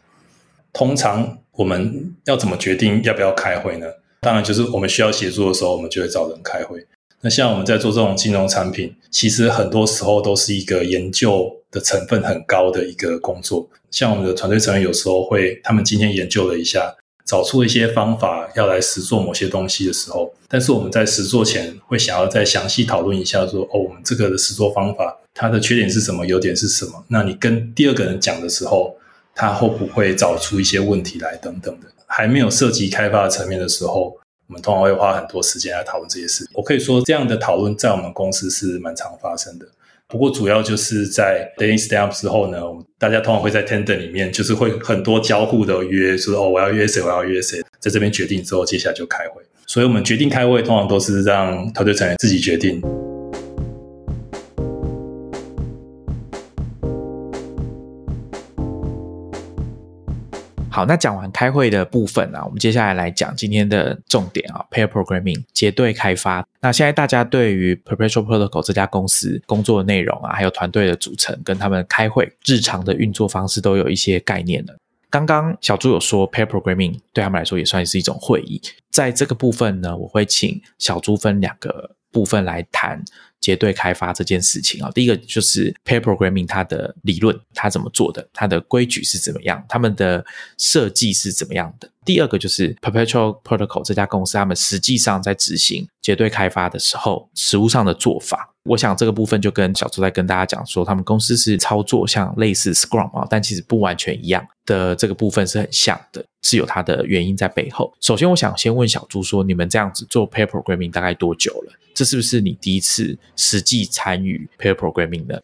通常我们要怎么决定要不要开会呢？当然就是我们需要协助的时候，我们就会找人开会。那像我们在做这种金融产品，其实很多时候都是一个研究的成分很高的一个工作。像我们的团队成员有时候会，他们今天研究了一下，找出一些方法要来实做某些东西的时候，但是我们在实做前会想要再详细讨论一下，说哦，我们这个的实做方法它的缺点是什么，优点是什么？那你跟第二个人讲的时候，他会不会找出一些问题来等等的？还没有涉及开发层面的时候。我们通常会花很多时间来讨论这些事。我可以说，这样的讨论在我们公司是蛮常发生的。不过，主要就是在 daily stand up 之后呢，大家通常会在 tender 里面，就是会很多交互的约，说哦，我要约谁，我要约谁，在这边决定之后，接下来就开会。所以我们决定开会，通常都是让团队成员自己决定。好，那讲完开会的部分啊，我们接下来来讲今天的重点啊，pair programming 结对开发。那现在大家对于 Perpetual Protocol 这家公司工作的内容啊，还有团队的组成跟他们开会日常的运作方式都有一些概念了。刚刚小朱有说 pair programming 对他们来说也算是一种会议，在这个部分呢，我会请小朱分两个部分来谈。结对开发这件事情啊，第一个就是 pair programming 它的理论，它怎么做的，它的规矩是怎么样，他们的设计是怎么样的。第二个就是 Perpetual Protocol 这家公司，他们实际上在执行结对开发的时候，实物上的做法。我想这个部分就跟小周在跟大家讲说，他们公司是操作像类似 Scrum 啊，但其实不完全一样的这个部分是很像的，是有它的原因在背后。首先，我想先问小朱说，你们这样子做 pair programming 大概多久了？这是不是你第一次实际参与 pair programming 的？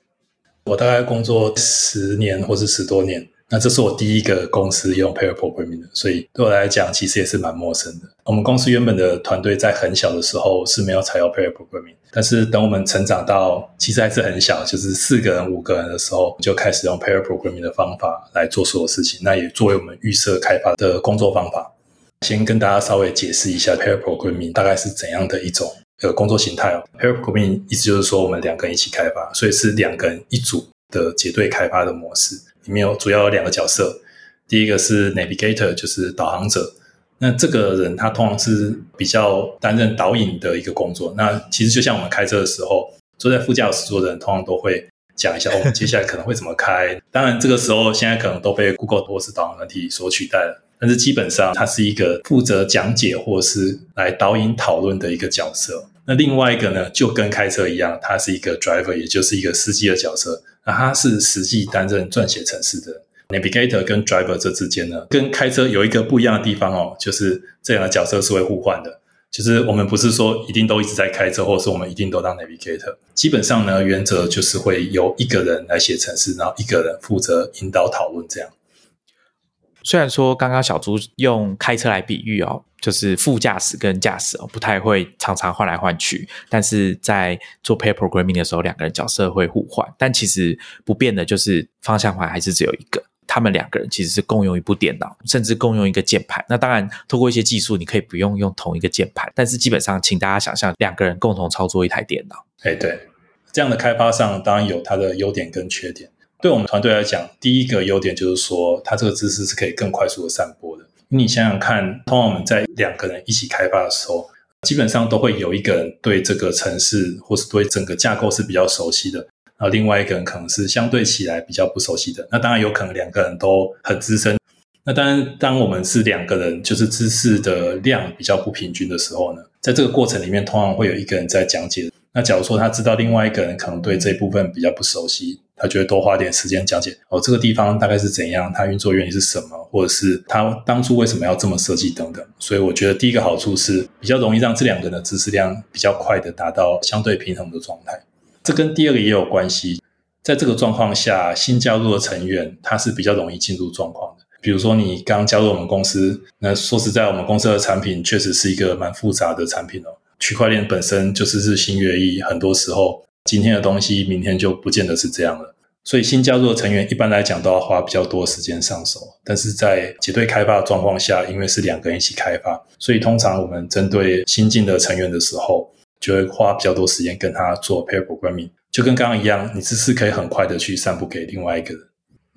我大概工作十年或是十多年。那这是我第一个公司用 pair programming 的，所以对我来讲其实也是蛮陌生的。我们公司原本的团队在很小的时候是没有采用 pair programming，但是等我们成长到其实还是很小，就是四个人、五个人的时候，就开始用 pair programming 的方法来做所有事情。那也作为我们预设开发的工作方法。先跟大家稍微解释一下 pair programming 大概是怎样的一种呃工作形态哦。pair programming 意思就是说我们两个人一起开发，所以是两个人一组的结对开发的模式。里面有主要有两个角色，第一个是 navigator，就是导航者；那这个人他通常是比较担任导引的一个工作。那其实就像我们开车的时候，坐在副驾驶座的人通常都会讲一下我们接下来可能会怎么开。当然这个时候现在可能都被 Google 或是导航软体所取代了。但是基本上他是一个负责讲解或是来导引讨论的一个角色。那另外一个呢，就跟开车一样，他是一个 driver，也就是一个司机的角色。那他是实际担任撰写程式的 navigator 跟 driver 这之间呢，跟开车有一个不一样的地方哦，就是这样的角色是会互换的。就是我们不是说一定都一直在开车，或者是我们一定都当 navigator。基本上呢，原则就是会由一个人来写程式，然后一个人负责引导讨论这样。虽然说刚刚小猪用开车来比喻哦，就是副驾驶跟驾驶哦不太会常常换来换去，但是在做 pair programming 的时候，两个人角色会互换。但其实不变的就是方向盘还是只有一个，他们两个人其实是共用一部电脑，甚至共用一个键盘。那当然，通过一些技术，你可以不用用同一个键盘，但是基本上，请大家想象两个人共同操作一台电脑。哎，对，这样的开发上当然有它的优点跟缺点。对我们团队来讲，第一个优点就是说，它这个知识是可以更快速的散播的。你想想看，通常我们在两个人一起开发的时候，基本上都会有一个人对这个城市或是对整个架构是比较熟悉的，然后另外一个人可能是相对起来比较不熟悉的。那当然有可能两个人都很资深。那当然，当我们是两个人，就是知识的量比较不平均的时候呢，在这个过程里面，通常会有一个人在讲解。那假如说他知道另外一个人可能对这部分比较不熟悉，他就会多花点时间讲解哦，这个地方大概是怎样，它运作原理是什么，或者是他当初为什么要这么设计等等。所以我觉得第一个好处是比较容易让这两个人的知识量比较快的达到相对平衡的状态。这跟第二个也有关系，在这个状况下，新加入的成员他是比较容易进入状况的。比如说你刚加入我们公司，那说实在，我们公司的产品确实是一个蛮复杂的产品哦。区块链本身就是日新月异，很多时候今天的东西，明天就不见得是这样了。所以新加入的成员一般来讲都要花比较多时间上手。但是在结对开发的状况下，因为是两个人一起开发，所以通常我们针对新进的成员的时候，就会花比较多时间跟他做 pair programming，就跟刚刚一样，你只是可以很快的去散布给另外一个人。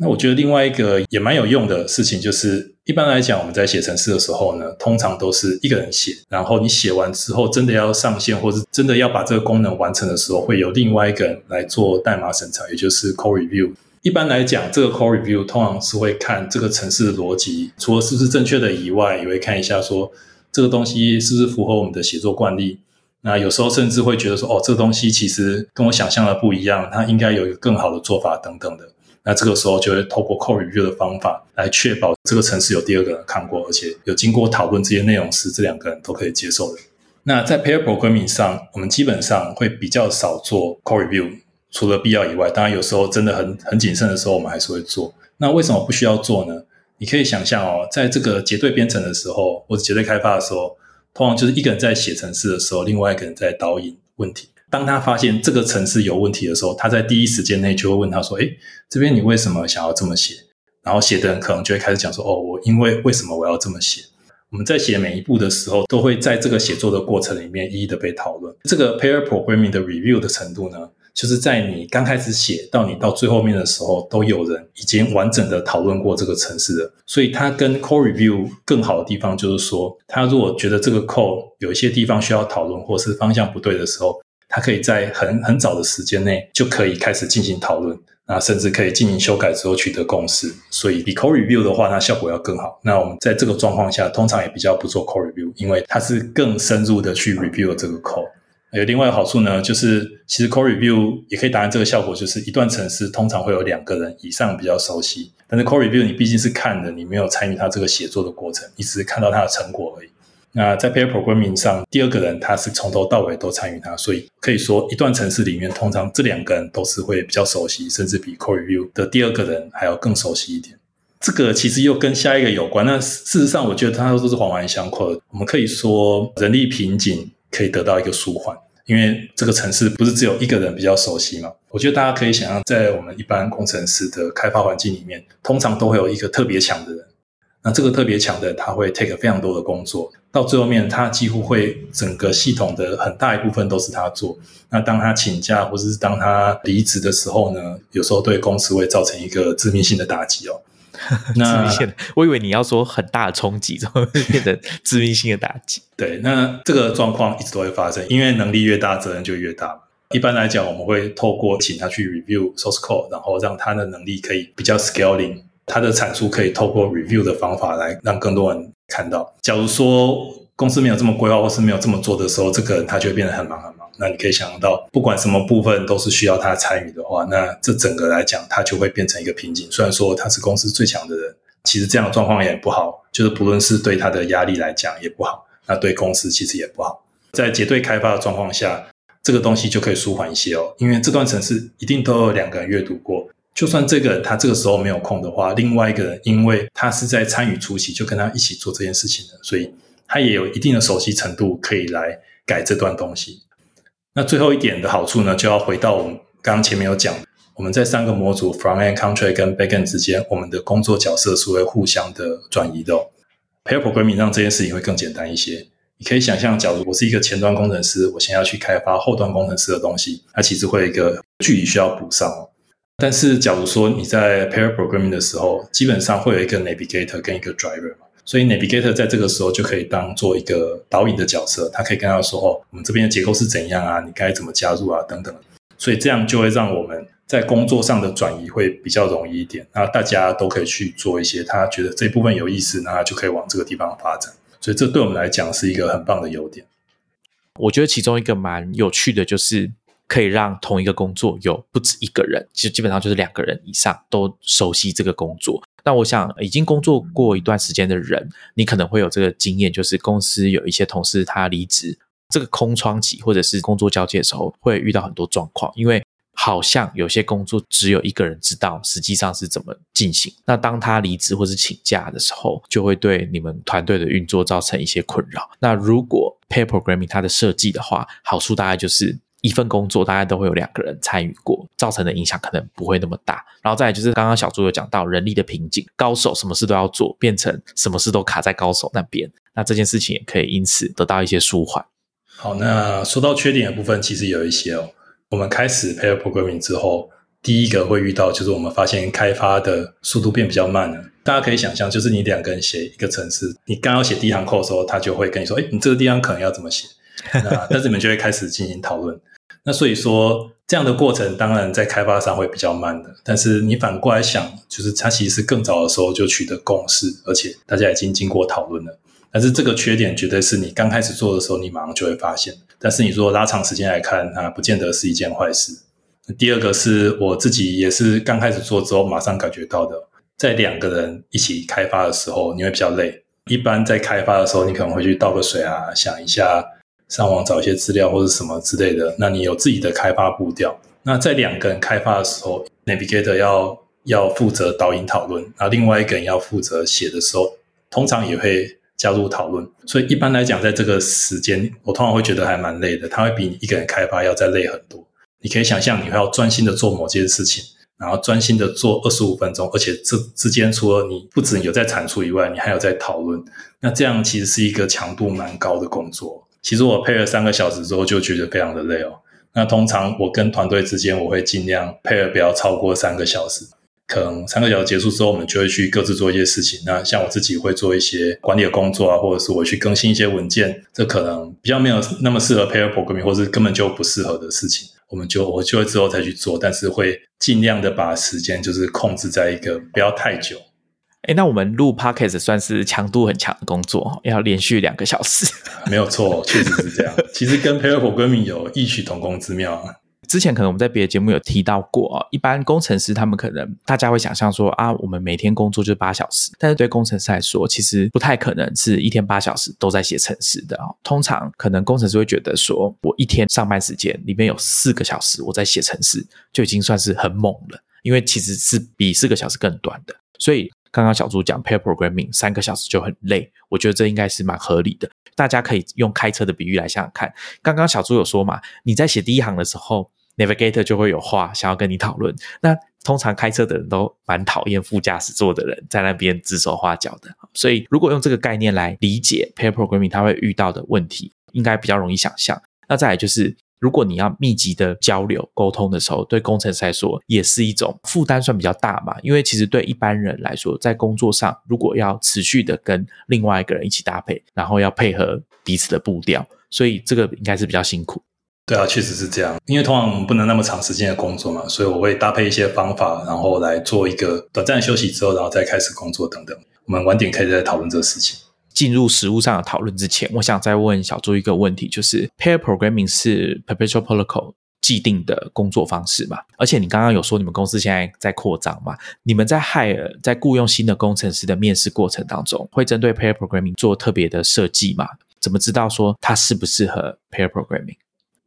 那我觉得另外一个也蛮有用的事情，就是一般来讲，我们在写程式的时候呢，通常都是一个人写，然后你写完之后，真的要上线，或是真的要把这个功能完成的时候，会有另外一个人来做代码审查，也就是 code review。一般来讲，这个 code review 通常是会看这个程式的逻辑，除了是不是正确的以外，也会看一下说这个东西是不是符合我们的写作惯例。那有时候甚至会觉得说，哦，这个东西其实跟我想象的不一样，它应该有一个更好的做法等等的。那这个时候就会透过 code review 的方法来确保这个城市有第二个人看过，而且有经过讨论，这些内容是这两个人都可以接受的。那在 pair programming 上，我们基本上会比较少做 code review，除了必要以外，当然有时候真的很很谨慎的时候，我们还是会做。那为什么不需要做呢？你可以想象哦，在这个结对编程的时候，或者结对开发的时候，通常就是一个人在写程式的时候，另外一个人在导引问题。当他发现这个城市有问题的时候，他在第一时间内就会问他说：“哎，这边你为什么想要这么写？”然后写的人可能就会开始讲说：“哦，我因为为什么我要这么写？”我们在写每一步的时候，都会在这个写作的过程里面一一的被讨论。这个 pair programming 的 review 的程度呢，就是在你刚开始写到你到最后面的时候，都有人已经完整的讨论过这个城市了。所以它跟 code review 更好的地方就是说，他如果觉得这个 code 有一些地方需要讨论，或是方向不对的时候，它可以在很很早的时间内就可以开始进行讨论，那甚至可以进行修改之后取得共识。所以比 core review 的话，那效果要更好。那我们在这个状况下，通常也比较不做 core review，因为它是更深入的去 review 这个 code。有另外好处呢，就是其实 core review 也可以达成这个效果，就是一段程式通常会有两个人以上比较熟悉，但是 core review 你毕竟是看的，你没有参与它这个写作的过程，你只是看到它的成果而已。那在 pair programming 上，第二个人他是从头到尾都参与它，所以可以说一段程式里面，通常这两个人都是会比较熟悉，甚至比 code review 的第二个人还要更熟悉一点。这个其实又跟下一个有关。那事实上，我觉得它都是环环相扣的。我们可以说，人力瓶颈可以得到一个舒缓，因为这个城市不是只有一个人比较熟悉嘛。我觉得大家可以想象，在我们一般工程师的开发环境里面，通常都会有一个特别强的人。那这个特别强的，他会 take 非常多的工作。到最后面，他几乎会整个系统的很大一部分都是他做。那当他请假或者是当他离职的时候呢，有时候对公司会造成一个致命性的打击哦。致命性的，我以为你要说很大的冲击，然后变成致命性的打击。对，那这个状况一直都会发生，因为能力越大，责任就越大。一般来讲，我们会透过请他去 review source code，然后让他的能力可以比较 scaling，他的产出可以透过 review 的方法来让更多人看到。假如说公司没有这么规划，或是没有这么做的时候，这个人他就会变得很忙很忙。那你可以想到，不管什么部分都是需要他参与的话，那这整个来讲，他就会变成一个瓶颈。虽然说他是公司最强的人，其实这样的状况也不好，就是不论是对他的压力来讲也不好，那对公司其实也不好。在结对开发的状况下。这个东西就可以舒缓一些哦，因为这段程式一定都有两个人阅读过。就算这个他这个时候没有空的话，另外一个人因为他是在参与初期，就跟他一起做这件事情的，所以他也有一定的熟悉程度，可以来改这段东西。那最后一点的好处呢，就要回到我们刚刚前面有讲，我们在三个模组 front end、contract 跟 back end 之间，我们的工作角色是会互相的转移的。pair programming 让这件事情会更简单一些。你可以想象，假如我是一个前端工程师，我先要去开发后端工程师的东西，它其实会有一个距离需要补上。但是，假如说你在 pair programming 的时候，基本上会有一个 navigator 跟一个 driver 嘛，所以 navigator 在这个时候就可以当做一个导引的角色，他可以跟他说：“哦，我们这边的结构是怎样啊？你该怎么加入啊？等等。”所以这样就会让我们在工作上的转移会比较容易一点。那大家都可以去做一些他觉得这部分有意思，那他就可以往这个地方发展。所以这对我们来讲是一个很棒的优点。我觉得其中一个蛮有趣的，就是可以让同一个工作有不止一个人，其实基本上就是两个人以上都熟悉这个工作。那我想已经工作过一段时间的人，你可能会有这个经验，就是公司有一些同事他离职，这个空窗期或者是工作交接的时候，会遇到很多状况，因为。好像有些工作只有一个人知道，实际上是怎么进行。那当他离职或是请假的时候，就会对你们团队的运作造成一些困扰。那如果 pair programming 它的设计的话，好处大概就是一份工作大概都会有两个人参与过，造成的影响可能不会那么大。然后再就是刚刚小朱有讲到人力的瓶颈，高手什么事都要做，变成什么事都卡在高手那边。那这件事情也可以因此得到一些舒缓。好，那说到缺点的部分，其实有一些哦。我们开始 pair programming 之后，第一个会遇到就是我们发现开发的速度变比较慢了。大家可以想象，就是你两个人写一个程式，你刚要写第一行 code 的时候，他就会跟你说：“哎，你这个地方可能要怎么写？” 那但是你们就会开始进行讨论。那所以说，这样的过程当然在开发上会比较慢的。但是你反过来想，就是它其实更早的时候就取得共识，而且大家已经经过讨论了。但是这个缺点绝对是你刚开始做的时候，你马上就会发现。但是你说拉长时间来看，它不见得是一件坏事。第二个是我自己也是刚开始做之后，马上感觉到的，在两个人一起开发的时候，你会比较累。一般在开发的时候，你可能会去倒个水啊，想一下上网找一些资料或者什么之类的。那你有自己的开发步调。那在两个人开发的时候，Navigator 要要负责导引讨论，那另外一个人要负责写的时候，通常也会。加入讨论，所以一般来讲，在这个时间，我通常会觉得还蛮累的。它会比你一个人开发要再累很多。你可以想象，你会要专心的做某件事情，然后专心的做二十五分钟，而且这之间除了你不止有在产出以外，你还有在讨论。那这样其实是一个强度蛮高的工作。其实我配了三个小时之后，就觉得非常的累哦。那通常我跟团队之间，我会尽量配了不要超过三个小时。可能三个小时结束之后，我们就会去各自做一些事情。那像我自己会做一些管理的工作啊，或者是我去更新一些文件，这可能比较没有那么适合 pair programming，或是根本就不适合的事情，我们就我就会之后再去做。但是会尽量的把时间就是控制在一个不要太久。哎，那我们录 podcast 算是强度很强的工作，要连续两个小时。没有错，确实是这样。其实跟 pair programming 有异曲同工之妙。之前可能我们在别的节目有提到过啊，一般工程师他们可能大家会想象说啊，我们每天工作就八小时，但是对工程师来说，其实不太可能是一天八小时都在写程式的啊。通常可能工程师会觉得说，我一天上班时间里面有四个小时我在写程式，就已经算是很猛了，因为其实是比四个小时更短的。所以刚刚小朱讲 pair programming 三个小时就很累，我觉得这应该是蛮合理的。大家可以用开车的比喻来想想看，刚刚小朱有说嘛，你在写第一行的时候。Navigator 就会有话想要跟你讨论。那通常开车的人都蛮讨厌副驾驶座的人在那边指手画脚的。所以如果用这个概念来理解 pair programming，它会遇到的问题，应该比较容易想象。那再来就是如果你要密集的交流沟通的时候，对工程师来说也是一种负担，算比较大嘛。因为其实对一般人来说，在工作上如果要持续的跟另外一个人一起搭配，然后要配合彼此的步调，所以这个应该是比较辛苦。对啊，确实是这样。因为通常我们不能那么长时间的工作嘛，所以我会搭配一些方法，然后来做一个短暂休息之后，然后再开始工作等等。我们晚点可以再讨论这个事情。进入实物上的讨论之前，我想再问小朱一个问题，就是 pair programming 是 perpetual protocol 既定的工作方式嘛？而且你刚刚有说你们公司现在在扩张嘛？你们在 hire 在雇佣新的工程师的面试过程当中，会针对 pair programming 做特别的设计吗？怎么知道说它适不适合 pair programming？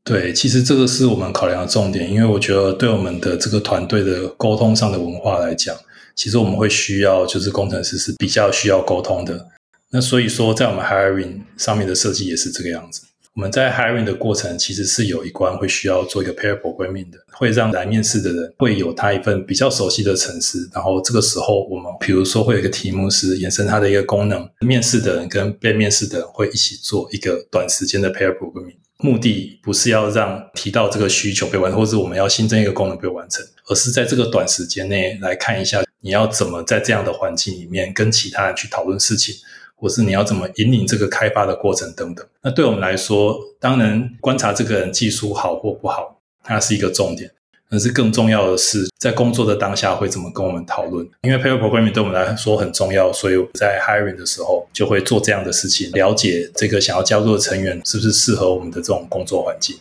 对，其实这个是我们考量的重点，因为我觉得对我们的这个团队的沟通上的文化来讲，其实我们会需要就是工程师是比较需要沟通的。那所以说，在我们 hiring 上面的设计也是这个样子。我们在 hiring 的过程其实是有一关会需要做一个 pair programming 的，会让来面试的人会有他一份比较熟悉的程式，然后这个时候我们比如说会有一个题目是延伸它的一个功能，面试的人跟被面试的人会一起做一个短时间的 pair programming。目的不是要让提到这个需求被完成，或是我们要新增一个功能被完成，而是在这个短时间内来看一下你要怎么在这样的环境里面跟其他人去讨论事情，或是你要怎么引领这个开发的过程等等。那对我们来说，当然观察这个人技术好或不好，它是一个重点。但是更重要的是，在工作的当下会怎么跟我们讨论？因为 pair programming 对我们来说很重要，所以在 hiring 的时候就会做这样的事情，了解这个想要加入的成员是不是适合我们的这种工作环境。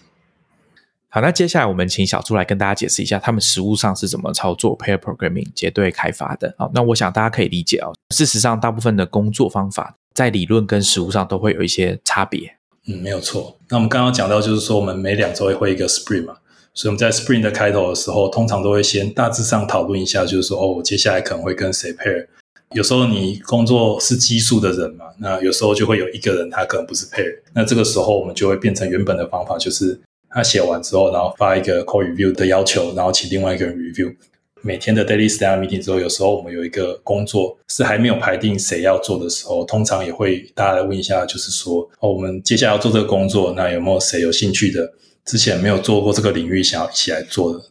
好，那接下来我们请小朱来跟大家解释一下，他们实物上是怎么操作 pair programming 结对开发的。好，那我想大家可以理解哦。事实上，大部分的工作方法在理论跟实物上都会有一些差别。嗯，没有错。那我们刚刚讲到，就是说我们每两周会一个 sprint 嘛。所以我们在 Spring 的开头的时候，通常都会先大致上讨论一下，就是说，哦，我接下来可能会跟谁 pair。有时候你工作是基数的人嘛，那有时候就会有一个人他可能不是 pair。那这个时候我们就会变成原本的方法，就是他写完之后，然后发一个 call review 的要求，然后请另外一个人 review。每天的 daily stand meeting 之后，有时候我们有一个工作是还没有排定谁要做的时候，通常也会大家来问一下，就是说，哦，我们接下来要做这个工作，那有没有谁有兴趣的？之前没有做过这个领域，想要一起来做的。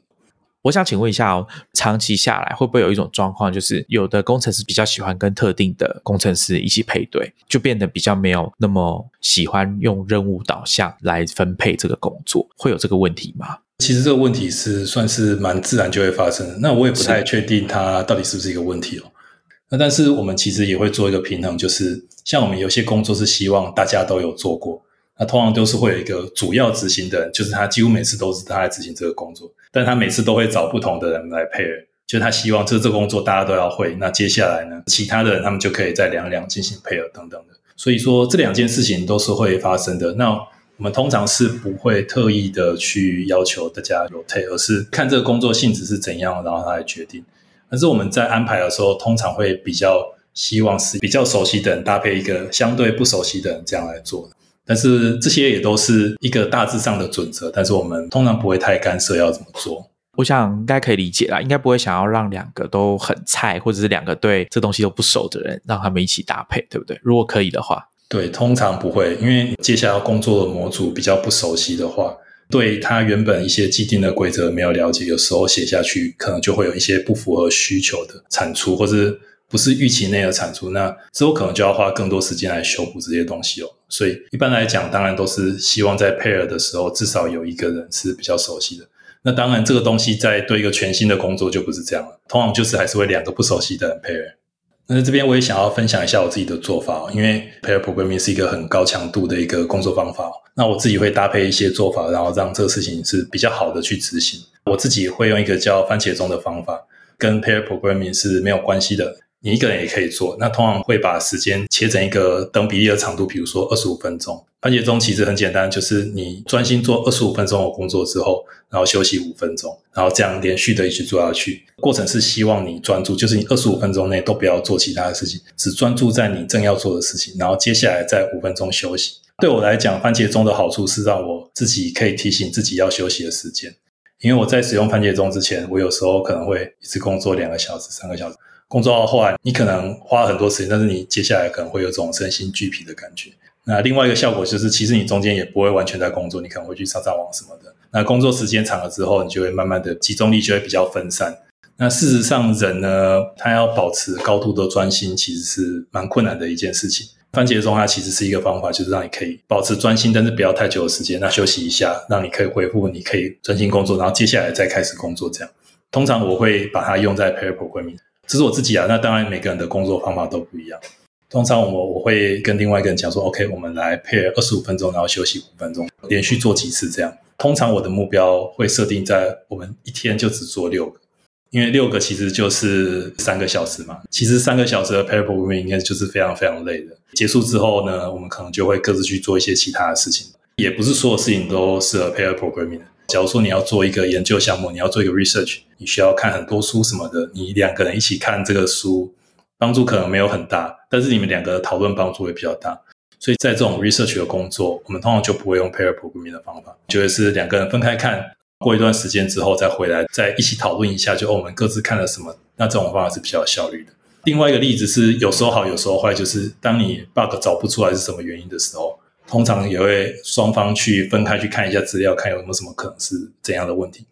我想请问一下哦，长期下来会不会有一种状况，就是有的工程师比较喜欢跟特定的工程师一起配对，就变得比较没有那么喜欢用任务导向来分配这个工作，会有这个问题吗？其实这个问题是算是蛮自然就会发生的。那我也不太确定它到底是不是一个问题哦。那但是我们其实也会做一个平衡，就是像我们有些工作是希望大家都有做过。那通常都是会有一个主要执行的人，就是他几乎每次都是他来执行这个工作，但他每次都会找不同的人来配合，就他希望这这工作大家都要会。那接下来呢，其他的人他们就可以再两两进行配合等等的。所以说这两件事情都是会发生的。那我们通常是不会特意的去要求大家有配，而是看这个工作性质是怎样，然后他来决定。但是我们在安排的时候，通常会比较希望是比较熟悉的人搭配一个相对不熟悉的人这样来做。但是这些也都是一个大致上的准则，但是我们通常不会太干涉要怎么做。我想应该可以理解啦，应该不会想要让两个都很菜，或者是两个对这东西都不熟的人让他们一起搭配，对不对？如果可以的话，对，通常不会，因为接下来工作的模组比较不熟悉的话，对他原本一些既定的规则没有了解，有时候写下去可能就会有一些不符合需求的产出，或者不是预期内的产出，那之后可能就要花更多时间来修补这些东西哦。所以一般来讲，当然都是希望在 pair 的时候，至少有一个人是比较熟悉的。那当然，这个东西在对一个全新的工作就不是这样了，通常就是还是会两个不熟悉的人 pair。那这边我也想要分享一下我自己的做法，因为 pair programming 是一个很高强度的一个工作方法。那我自己会搭配一些做法，然后让这个事情是比较好的去执行。我自己会用一个叫番茄钟的方法，跟 pair programming 是没有关系的。你一个人也可以做，那通常会把时间切成一个等比例的长度，比如说二十五分钟。番茄钟其实很简单，就是你专心做二十五分钟的工作之后，然后休息五分钟，然后这样连续的一直做下去。过程是希望你专注，就是你二十五分钟内都不要做其他的事情，只专注在你正要做的事情，然后接下来再五分钟休息。对我来讲，番茄钟的好处是让我自己可以提醒自己要休息的时间，因为我在使用番茄钟之前，我有时候可能会一直工作两个小时、三个小时。工作到后来，你可能花了很多时间，但是你接下来可能会有种身心俱疲的感觉。那另外一个效果就是，其实你中间也不会完全在工作，你可能会去上上网什么的。那工作时间长了之后，你就会慢慢的集中力就会比较分散。那事实上，人呢，他要保持高度的专心，其实是蛮困难的一件事情。番茄钟它其实是一个方法，就是让你可以保持专心，但是不要太久的时间。那休息一下，让你可以恢复，你可以专心工作，然后接下来再开始工作。这样，通常我会把它用在 pair programming，这是我自己啊。那当然，每个人的工作方法都不一样。通常我我会跟另外一个人讲说，OK，我们来 pair 二十五分钟，然后休息五分钟，连续做几次这样。通常我的目标会设定在我们一天就只做六个，因为六个其实就是三个小时嘛。其实三个小时的 pair programming 应该就是非常非常累的。结束之后呢，我们可能就会各自去做一些其他的事情。也不是所有事情都适合 pair programming 的。假如说你要做一个研究项目，你要做一个 research，你需要看很多书什么的，你两个人一起看这个书。帮助可能没有很大，但是你们两个讨论帮助会比较大。所以在这种 research 的工作，我们通常就不会用 pair programming 的方法，就会是两个人分开看，过一段时间之后再回来，再一起讨论一下，就我们各自看了什么。那这种方法是比较有效率的。另外一个例子是，有时候好，有时候坏，就是当你 bug 找不出来是什么原因的时候，通常也会双方去分开去看一下资料，看有没有什么可能是怎样的问题。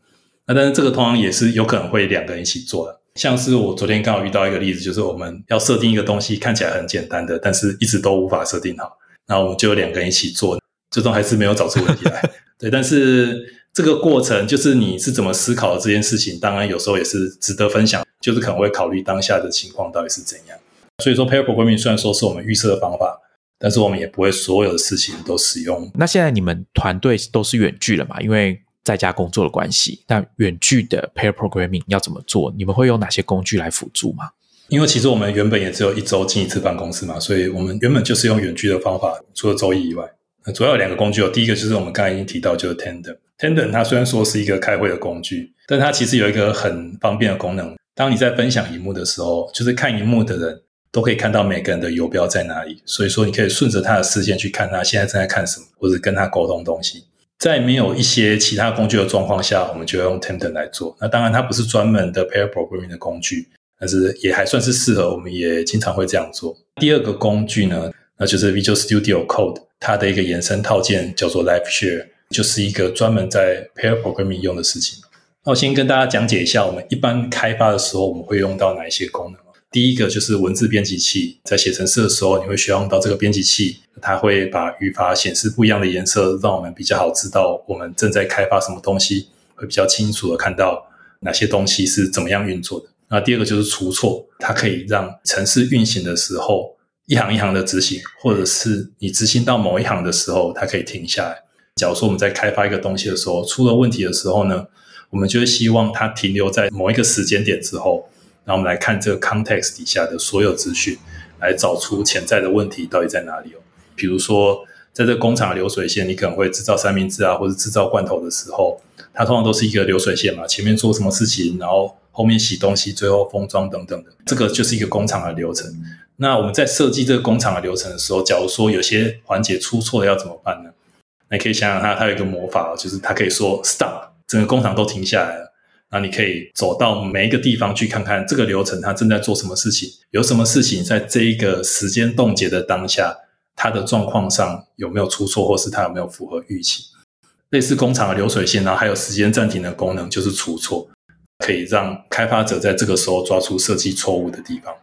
那但是这个通常也是有可能会两个人一起做的。像是我昨天刚好遇到一个例子，就是我们要设定一个东西，看起来很简单的，但是一直都无法设定好。那我们就两个人一起做，最终还是没有找出问题来。对，但是这个过程就是你是怎么思考的这件事情，当然有时候也是值得分享，就是可能会考虑当下的情况到底是怎样。所以说，pair programming 虽然说是我们预设的方法，但是我们也不会所有的事情都使用。那现在你们团队都是远距了嘛？因为在家工作的关系，那远距的 pair programming 要怎么做？你们会用哪些工具来辅助吗？因为其实我们原本也只有一周进一次办公室嘛，所以我们原本就是用远距的方法。除了周一以外，那主要有两个工具哦。第一个就是我们刚才已经提到，就是 Tandem。Tandem 它虽然说是一个开会的工具，但它其实有一个很方便的功能。当你在分享荧幕的时候，就是看荧幕的人都可以看到每个人的游标在哪里，所以说你可以顺着他的视线去看他现在正在看什么，或者跟他沟通东西。在没有一些其他工具的状况下，我们就用 Tandem 来做。那当然，它不是专门的 pair programming 的工具，但是也还算是适合。我们也经常会这样做。第二个工具呢，那就是 Visual Studio Code，它的一个延伸套件叫做 Live Share，就是一个专门在 pair programming 用的事情。那我先跟大家讲解一下，我们一般开发的时候，我们会用到哪一些功能。第一个就是文字编辑器，在写程式的时候，你会需要用到这个编辑器，它会把语法显示不一样的颜色，让我们比较好知道我们正在开发什么东西，会比较清楚的看到哪些东西是怎么样运作的。那第二个就是除错，它可以让程式运行的时候一行一行的执行，或者是你执行到某一行的时候，它可以停下来。假如说我们在开发一个东西的时候出了问题的时候呢，我们就会希望它停留在某一个时间点之后。那我们来看这个 context 底下的所有资讯，来找出潜在的问题到底在哪里哦。比如说，在这工厂的流水线，你可能会制造三明治啊，或者制造罐头的时候，它通常都是一个流水线嘛，前面做什么事情，然后后面洗东西，最后封装等等的，这个就是一个工厂的流程。那我们在设计这个工厂的流程的时候，假如说有些环节出错了，要怎么办呢？那可以想想它，它有一个魔法，就是它可以说 stop，整个工厂都停下来了。那你可以走到每一个地方去看看这个流程，它正在做什么事情，有什么事情在这一个时间冻结的当下，它的状况上有没有出错，或是它有没有符合预期？类似工厂的流水线，然后还有时间暂停的功能，就是出错，可以让开发者在这个时候抓出设计错误的地方。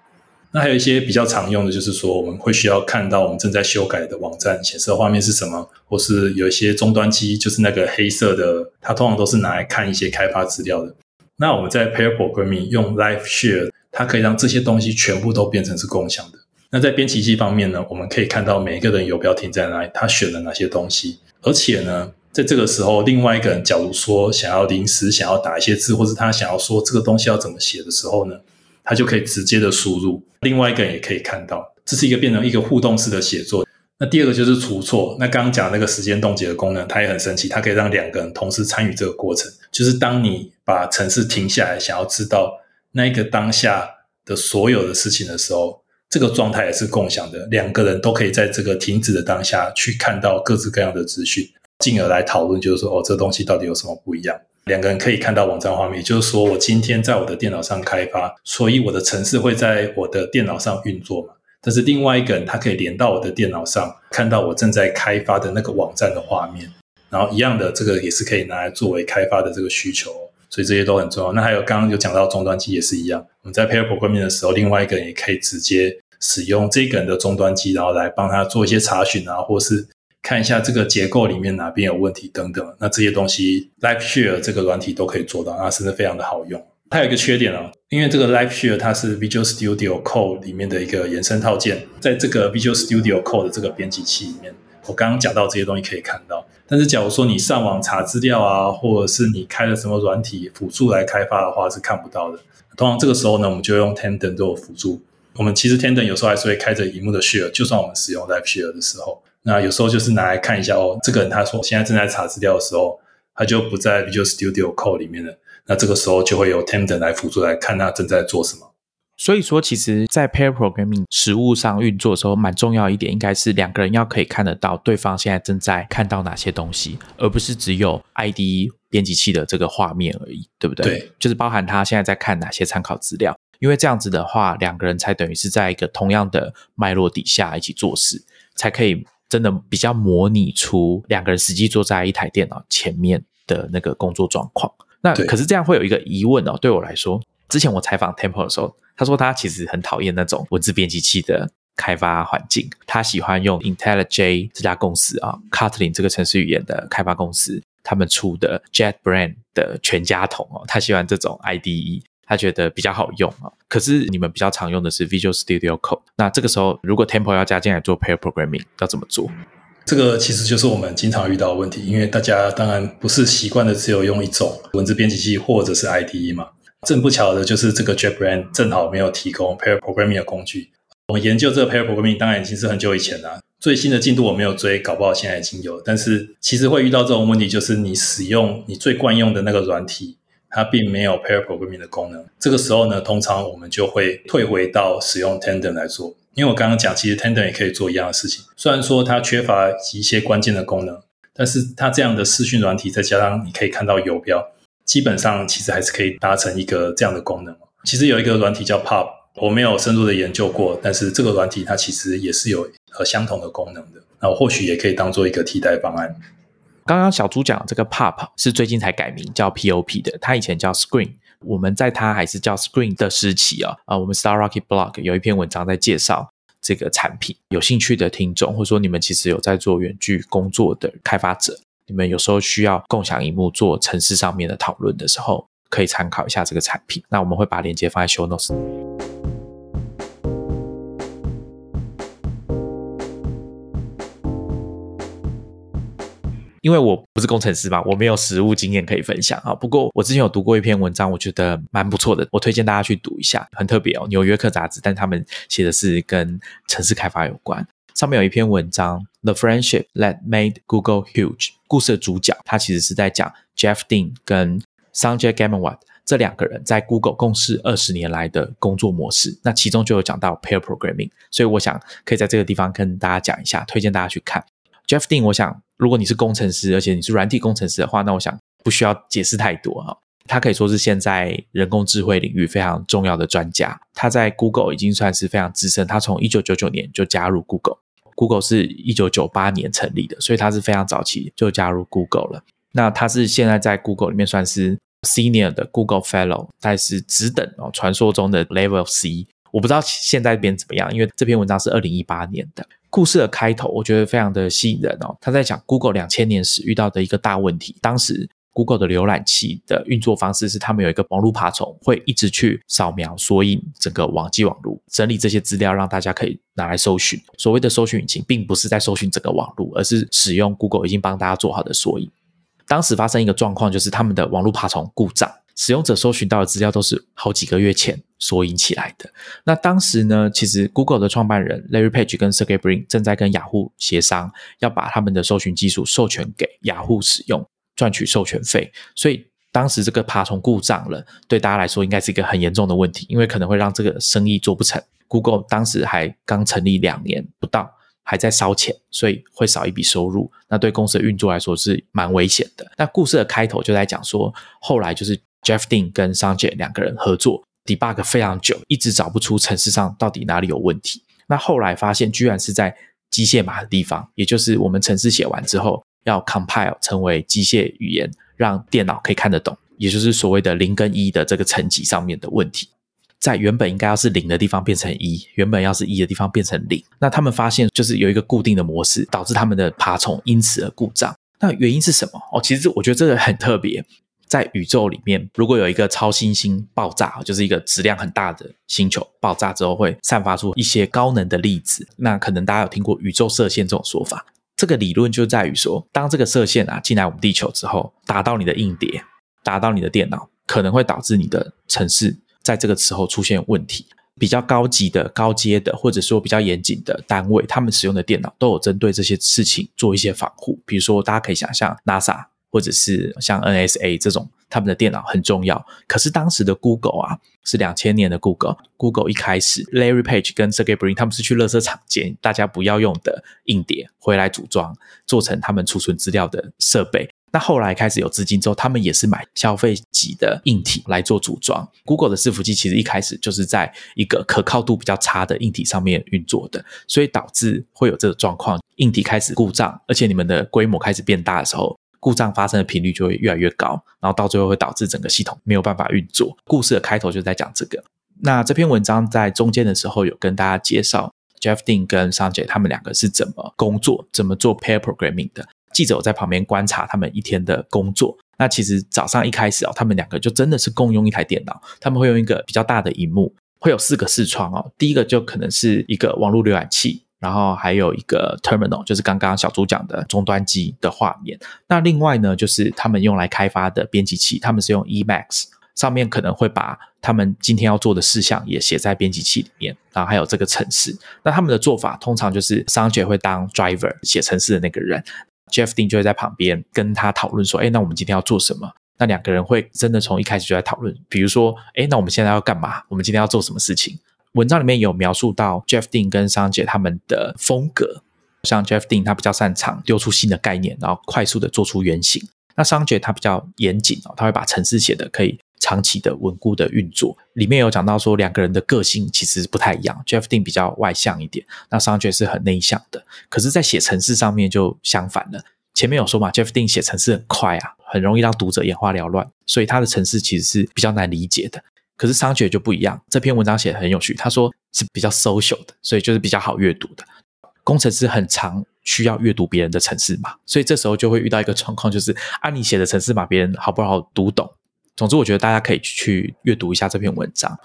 那还有一些比较常用的，就是说我们会需要看到我们正在修改的网站显示的画面是什么，或是有一些终端机，就是那个黑色的，它通常都是拿来看一些开发资料的。那我们在 pair programming 用 Live Share，它可以让这些东西全部都变成是共享的。那在编辑器方面呢，我们可以看到每一个人游标停在哪里，他选了哪些东西，而且呢，在这个时候，另外一个人假如说想要临时想要打一些字，或是他想要说这个东西要怎么写的时候呢？他就可以直接的输入，另外一个人也可以看到，这是一个变成一个互动式的写作。那第二个就是除错。那刚刚讲那个时间冻结的功能，它也很神奇，它可以让两个人同时参与这个过程。就是当你把城市停下来，想要知道那一个当下的所有的事情的时候，这个状态也是共享的，两个人都可以在这个停止的当下去看到各自各样的资讯，进而来讨论，就是说哦，这东西到底有什么不一样。两个人可以看到网站画面，也就是说，我今天在我的电脑上开发，所以我的程式会在我的电脑上运作嘛。但是另外一个人他可以连到我的电脑上，看到我正在开发的那个网站的画面。然后一样的，这个也是可以拿来作为开发的这个需求，所以这些都很重要。那还有刚刚有讲到终端机也是一样，我们在 pair programming 的时候，另外一个人也可以直接使用这个人的终端机，然后来帮他做一些查询啊，或是看一下这个结构里面哪边有问题等等。那这些东西 Live Share 这个软体都可以做到，那甚至非常的好用。它有一个缺点哦，因为这个 Live Share 它是 Visual Studio Code 里面的一个延伸套件，在这个 Visual Studio Code 的这个编辑器里面，我刚刚讲到这些东西可以看到。但是，假如说你上网查资料啊，或者是你开了什么软体辅助来开发的话，是看不到的。通常这个时候呢，我们就用 Tandem 做辅助。我们其实 Tandem 有时候还是会开着荧幕的 Share，就算我们使用 Live Share 的时候，那有时候就是拿来看一下哦，这个人他说现在正在查资料的时候，他就不在 Visual Studio Code 里面了。那这个时候就会有 Tandem 来辅助来看他正在做什么。所以说，其实，在 pair programming 实物上运作的时候，蛮重要一点，应该是两个人要可以看得到对方现在正在看到哪些东西，而不是只有 IDE 编辑器的这个画面而已，对不对？对，就是包含他现在在看哪些参考资料，因为这样子的话，两个人才等于是在一个同样的脉络底下一起做事，才可以真的比较模拟出两个人实际坐在一台电脑前面的那个工作状况。那可是这样会有一个疑问哦，对我来说，之前我采访 Temple 的时候。他说他其实很讨厌那种文字编辑器的开发环境，他喜欢用 IntelliJ 这家公司啊，Kotlin 这个程式语言的开发公司他们出的 JetBrains 的全家桶哦，他喜欢这种 IDE，他觉得比较好用啊。可是你们比较常用的是 Visual Studio Code，那这个时候如果 Temple 要加进来做 pair programming，要怎么做？这个其实就是我们经常遇到的问题，因为大家当然不是习惯的只有用一种文字编辑器或者是 IDE 嘛。正不巧的就是这个 JetBrains 正好没有提供 pair programming 的工具。我们研究这个 pair programming 当然已经是很久以前了，最新的进度我没有追，搞不好现在已经有。但是其实会遇到这种问题，就是你使用你最惯用的那个软体，它并没有 pair programming 的功能。这个时候呢，通常我们就会退回到使用 Tandem 来做。因为我刚刚讲，其实 Tandem 也可以做一样的事情，虽然说它缺乏一些关键的功能，但是它这样的视讯软体，再加上你可以看到游标。基本上其实还是可以达成一个这样的功能。其实有一个软体叫 Pub，我没有深入的研究过，但是这个软体它其实也是有呃相同的功能的。那或许也可以当做一个替代方案。刚刚小朱讲这个 Pub 是最近才改名叫 POP 的，它以前叫 Screen。我们在它还是叫 Screen 的时期啊，啊，我们 Star Rocket Blog 有一篇文章在介绍这个产品。有兴趣的听众，或者说你们其实有在做远距工作的开发者。你们有时候需要共享荧幕做城市上面的讨论的时候，可以参考一下这个产品。那我们会把链接放在 show notes。因为我不是工程师嘛，我没有实物经验可以分享啊。不过我之前有读过一篇文章，我觉得蛮不错的，我推荐大家去读一下，很特别哦，《纽约客》杂志，但他们写的是跟城市开发有关。上面有一篇文章，The Friendship That Made Google Huge。故事的主角他其实是在讲 Jeff Dean 跟 Sanjay Gamawat 这两个人在 Google 共事二十年来的工作模式。那其中就有讲到 pair programming，所以我想可以在这个地方跟大家讲一下，推荐大家去看 Jeff Dean。我想如果你是工程师，而且你是软体工程师的话，那我想不需要解释太多哈。他可以说是现在人工智慧领域非常重要的专家。他在 Google 已经算是非常资深，他从一九九九年就加入 Google。Google 是一九九八年成立的，所以他是非常早期就加入 Google 了。那他是现在在 Google 里面算是 Senior 的 Google Fellow，但是只等哦，传说中的 Level C。我不知道现在边怎么样，因为这篇文章是二零一八年的。故事的开头我觉得非常的吸引人哦，他在讲 Google 两千年时遇到的一个大问题，当时。Google 的浏览器的运作方式是，他们有一个网络爬虫，会一直去扫描、索引整个网际网络，整理这些资料，让大家可以拿来搜寻。所谓的搜寻引擎，并不是在搜寻整个网络，而是使用 Google 已经帮大家做好的索引。当时发生一个状况，就是他们的网络爬虫故障，使用者搜寻到的资料都是好几个月前索引起来的。那当时呢，其实 Google 的创办人 Larry Page 跟 Sergey Brin 正在跟雅虎协商，要把他们的搜寻技术授权给雅虎使用。赚取授权费，所以当时这个爬虫故障了，对大家来说应该是一个很严重的问题，因为可能会让这个生意做不成。Google 当时还刚成立两年不到，还在烧钱，所以会少一笔收入。那对公司的运作来说是蛮危险的。那故事的开头就在讲说，后来就是 Jeff Dean 跟 Sanjay 两个人合作，debug 非常久，一直找不出城市上到底哪里有问题。那后来发现，居然是在机械码的地方，也就是我们程式写完之后要 compile 成为机械语言，让电脑可以看得懂，也就是所谓的零跟一的这个层级上面的问题，在原本应该要是零的地方变成一，原本要是一的地方变成零。那他们发现就是有一个固定的模式，导致他们的爬虫因此而故障。那原因是什么？哦，其实我觉得这个很特别。在宇宙里面，如果有一个超新星爆炸，就是一个质量很大的星球爆炸之后，会散发出一些高能的粒子。那可能大家有听过宇宙射线这种说法。这个理论就在于说，当这个射线啊进来我们地球之后，打到你的硬碟，打到你的电脑，可能会导致你的城市在这个时候出现问题。比较高级的、高阶的，或者说比较严谨的单位，他们使用的电脑都有针对这些事情做一些防护。比如说，大家可以想象 NASA。或者是像 NSA 这种，他们的电脑很重要。可是当时的 Google 啊，是两千年的 Google。Google 一开始，Larry Page 跟 Sergey Brin 他们是去乐色厂捡大家不要用的硬碟回来组装，做成他们储存资料的设备。那后来开始有资金之后，他们也是买消费级的硬体来做组装。Google 的伺服器其实一开始就是在一个可靠度比较差的硬体上面运作的，所以导致会有这个状况，硬体开始故障，而且你们的规模开始变大的时候。故障发生的频率就会越来越高，然后到最后会导致整个系统没有办法运作。故事的开头就在讲这个。那这篇文章在中间的时候有跟大家介绍 Jeff Dean 跟 Sanjay 他们两个是怎么工作、怎么做 pair programming 的。记者在旁边观察他们一天的工作。那其实早上一开始哦，他们两个就真的是共用一台电脑，他们会用一个比较大的荧幕，会有四个视窗哦。第一个就可能是一个网络浏览器。然后还有一个 terminal，就是刚刚小朱讲的终端机的画面。那另外呢，就是他们用来开发的编辑器，他们是用 Emacs，上面可能会把他们今天要做的事项也写在编辑器里面。然后还有这个程式。那他们的做法通常就是商姐会当 driver 写程式的那个人，Jeff Dean 就会在旁边跟他讨论说：“哎，那我们今天要做什么？”那两个人会真的从一开始就在讨论，比如说：“哎，那我们现在要干嘛？我们今天要做什么事情？”文章里面有描述到 Jeff Dean 跟商杰他们的风格，像 Jeff Dean 他比较擅长丢出新的概念，然后快速的做出原型。那商杰他比较严谨哦，他会把程式写的可以长期的稳固的运作。里面有讲到说两个人的个性其实不太一样，Jeff Dean 比较外向一点，那商杰是很内向的。可是，在写程式上面就相反了。前面有说嘛，Jeff Dean 写程式很快啊，很容易让读者眼花缭乱，所以他的程式其实是比较难理解的。可是商学就不一样，这篇文章写的很有趣。他说是比较 social 的，所以就是比较好阅读的。工程师很常需要阅读别人的程式码，所以这时候就会遇到一个状况，就是啊，你写的程式码别人好不好读懂？总之，我觉得大家可以去阅读一下这篇文章。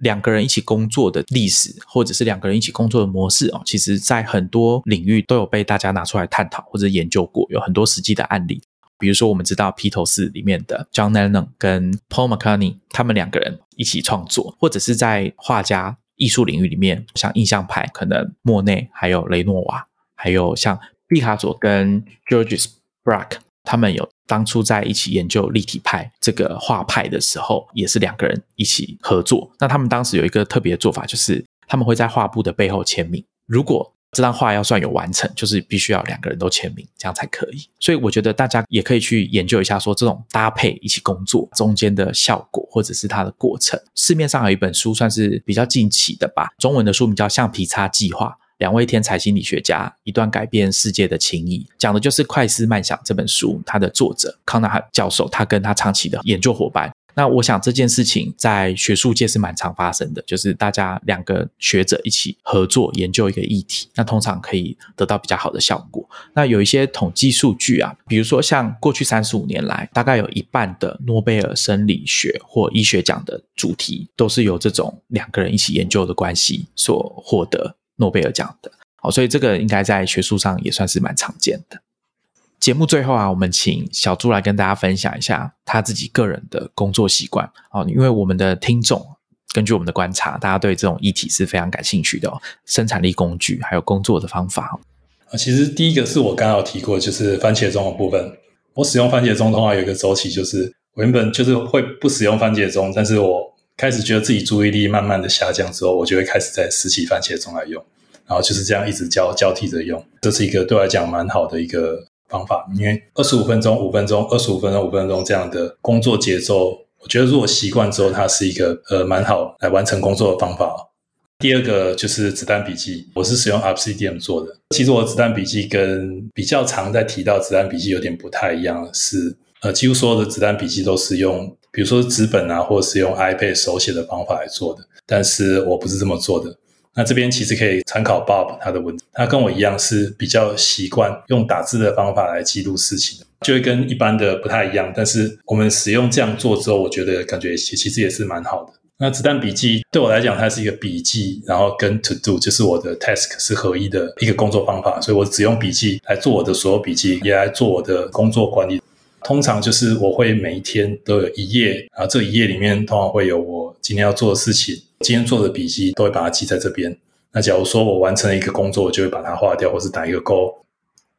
两个人一起工作的历史，或者是两个人一起工作的模式哦，其实在很多领域都有被大家拿出来探讨或者研究过，有很多实际的案例。比如说，我们知道披头士里面的 John Lennon 跟 Paul McCartney，他们两个人一起创作，或者是在画家艺术领域里面，像印象派，可能莫内还有雷诺瓦，还有像毕卡索跟 Georges Braque，他们有当初在一起研究立体派这个画派的时候，也是两个人一起合作。那他们当时有一个特别的做法，就是他们会在画布的背后签名。如果这张画要算有完成，就是必须要两个人都签名，这样才可以。所以我觉得大家也可以去研究一下，说这种搭配一起工作中间的效果，或者是它的过程。市面上有一本书算是比较近期的吧，中文的书名叫《橡皮擦计划》，两位天才心理学家一段改变世界的情谊，讲的就是《快思慢想》这本书，它的作者康纳教授，他跟他长期的研究伙伴。那我想这件事情在学术界是蛮常发生的，就是大家两个学者一起合作研究一个议题，那通常可以得到比较好的效果。那有一些统计数据啊，比如说像过去三十五年来，大概有一半的诺贝尔生理学或医学奖的主题，都是由这种两个人一起研究的关系所获得诺贝尔奖的。好，所以这个应该在学术上也算是蛮常见的。节目最后啊，我们请小朱来跟大家分享一下他自己个人的工作习惯哦。因为我们的听众根据我们的观察，大家对这种议题是非常感兴趣的。生产力工具还有工作的方法啊，其实第一个是我刚刚有提过，就是番茄钟的部分。我使用番茄钟的话，有一个周期，就是我原本就是会不使用番茄钟，但是我开始觉得自己注意力慢慢的下降之后，我就会开始在拾起番茄钟来用，然后就是这样一直交交替着用。这是一个对我来讲蛮好的一个。方法，因为二十五分钟、五分钟、二十五分钟、五分钟这样的工作节奏，我觉得如果习惯之后，它是一个呃蛮好来完成工作的方法。第二个就是子弹笔记，我是使用 Obsidian 做的。其实我的子弹笔记跟比较常在提到子弹笔记有点不太一样，是呃，几乎所有的子弹笔记都是用，比如说纸本啊，或者是用 iPad 手写的方法来做的。但是我不是这么做的。那这边其实可以参考 Bob 他的文字，他跟我一样是比较习惯用打字的方法来记录事情，就会跟一般的不太一样。但是我们使用这样做之后，我觉得感觉其其实也是蛮好的。那子弹笔记对我来讲，它是一个笔记，然后跟 To Do 就是我的 Task 是合一的一个工作方法，所以我只用笔记来做我的所有笔记，也来做我的工作管理。通常就是我会每一天都有一页，然后这一页里面通常会有我今天要做的事情，今天做的笔记都会把它记在这边。那假如说我完成了一个工作，我就会把它划掉，或是打一个勾。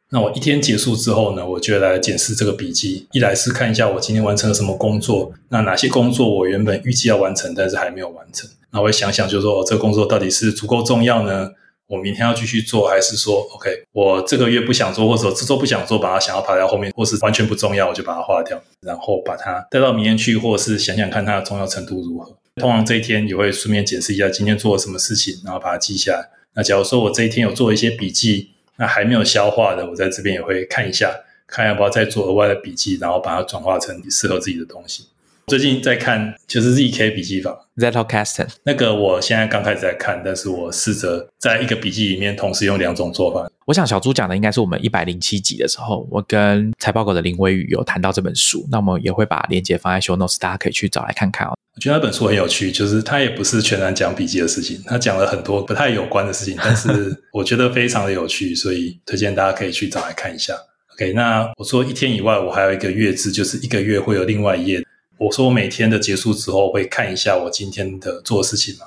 那我一天结束之后呢，我就来检视这个笔记。一来是看一下我今天完成了什么工作，那哪些工作我原本预计要完成，但是还没有完成。那我会想想，就是说这个工作到底是足够重要呢？我明天要继续做，还是说，OK，我这个月不想做，或者这周不想做，把它想要排在后面，或是完全不重要，我就把它划掉，然后把它带到明天去，或者是想想看它的重要程度如何。通常这一天也会顺便检视一下今天做了什么事情，然后把它记下来。那假如说我这一天有做一些笔记。那还没有消化的，我在这边也会看一下，看要不要再做额外的笔记，然后把它转化成适合自己的东西。最近在看就是 ZK 笔记法 Zettelkasten，那个我现在刚开始在看，但是我试着在一个笔记里面同时用两种做法。我想小朱讲的应该是我们一百零七集的时候，我跟财报狗的林威宇有谈到这本书，那我们也会把链接放在 Show Notes，大家可以去找来看看哦。我觉得那本书很有趣，就是它也不是全然讲笔记的事情，它讲了很多不太有关的事情，但是 我觉得非常的有趣，所以推荐大家可以去找来看一下。OK，那我说一天以外，我还有一个月制，就是一个月会有另外一页。我说我每天的结束之后会看一下我今天的做事情嘛，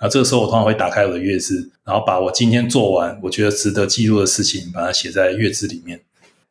那这个时候我通常会打开我的月制，然后把我今天做完我觉得值得记录的事情，把它写在月制里面。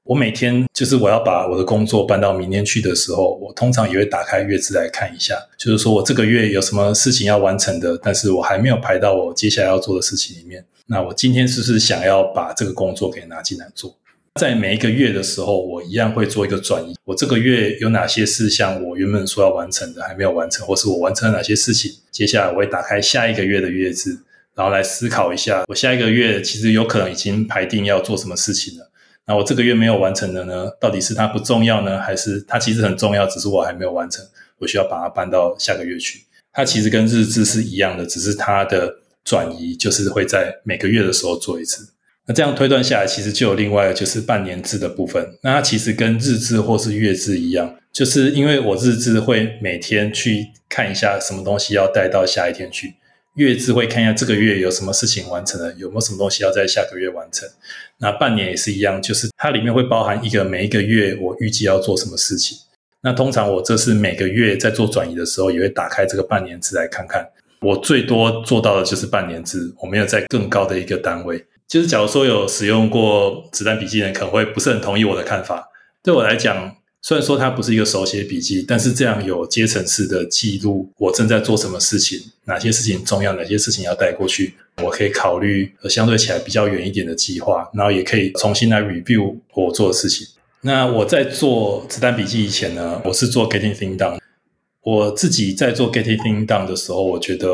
我每天就是我要把我的工作搬到明天去的时候，我通常也会打开月志来看一下，就是说我这个月有什么事情要完成的，但是我还没有排到我接下来要做的事情里面。那我今天是不是想要把这个工作给拿进来做？在每一个月的时候，我一样会做一个转移。我这个月有哪些事项我原本说要完成的还没有完成，或是我完成了哪些事情？接下来我会打开下一个月的月志，然后来思考一下，我下一个月其实有可能已经排定要做什么事情了。那我这个月没有完成的呢？到底是它不重要呢，还是它其实很重要，只是我还没有完成？我需要把它搬到下个月去。它其实跟日志是一样的，只是它的转移就是会在每个月的时候做一次。那这样推断下来，其实就有另外就是半年制的部分。那它其实跟日志或是月志一样，就是因为我日志会每天去看一下什么东西要带到下一天去。月制会看一下这个月有什么事情完成了，有没有什么东西要在下个月完成。那半年也是一样，就是它里面会包含一个每一个月我预计要做什么事情。那通常我这是每个月在做转移的时候，也会打开这个半年字来看看。我最多做到的就是半年字，我没有在更高的一个单位。就是假如说有使用过子弹笔记的人，可能会不是很同意我的看法。对我来讲。虽然说它不是一个手写笔记，但是这样有阶层式的记录，我正在做什么事情，哪些事情重要，哪些事情要带过去，我可以考虑相对起来比较远一点的计划，然后也可以重新来 review 我做的事情。那我在做子弹笔记以前呢，我是做 getting things done。我自己在做 getting things done 的时候，我觉得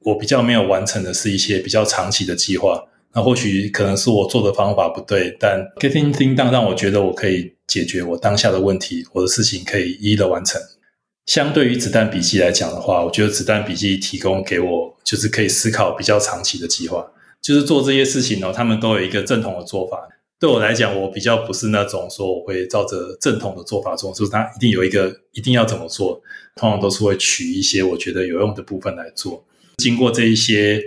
我比较没有完成的是一些比较长期的计划。那或许可能是我做的方法不对，但 getting things done 让我觉得我可以解决我当下的问题，我的事情可以一一的完成。相对于子弹笔记来讲的话，我觉得子弹笔记提供给我就是可以思考比较长期的计划，就是做这些事情呢，他们都有一个正统的做法。对我来讲，我比较不是那种说我会照着正统的做法做，就是它一定有一个一定要怎么做，通常都是会取一些我觉得有用的部分来做。经过这一些。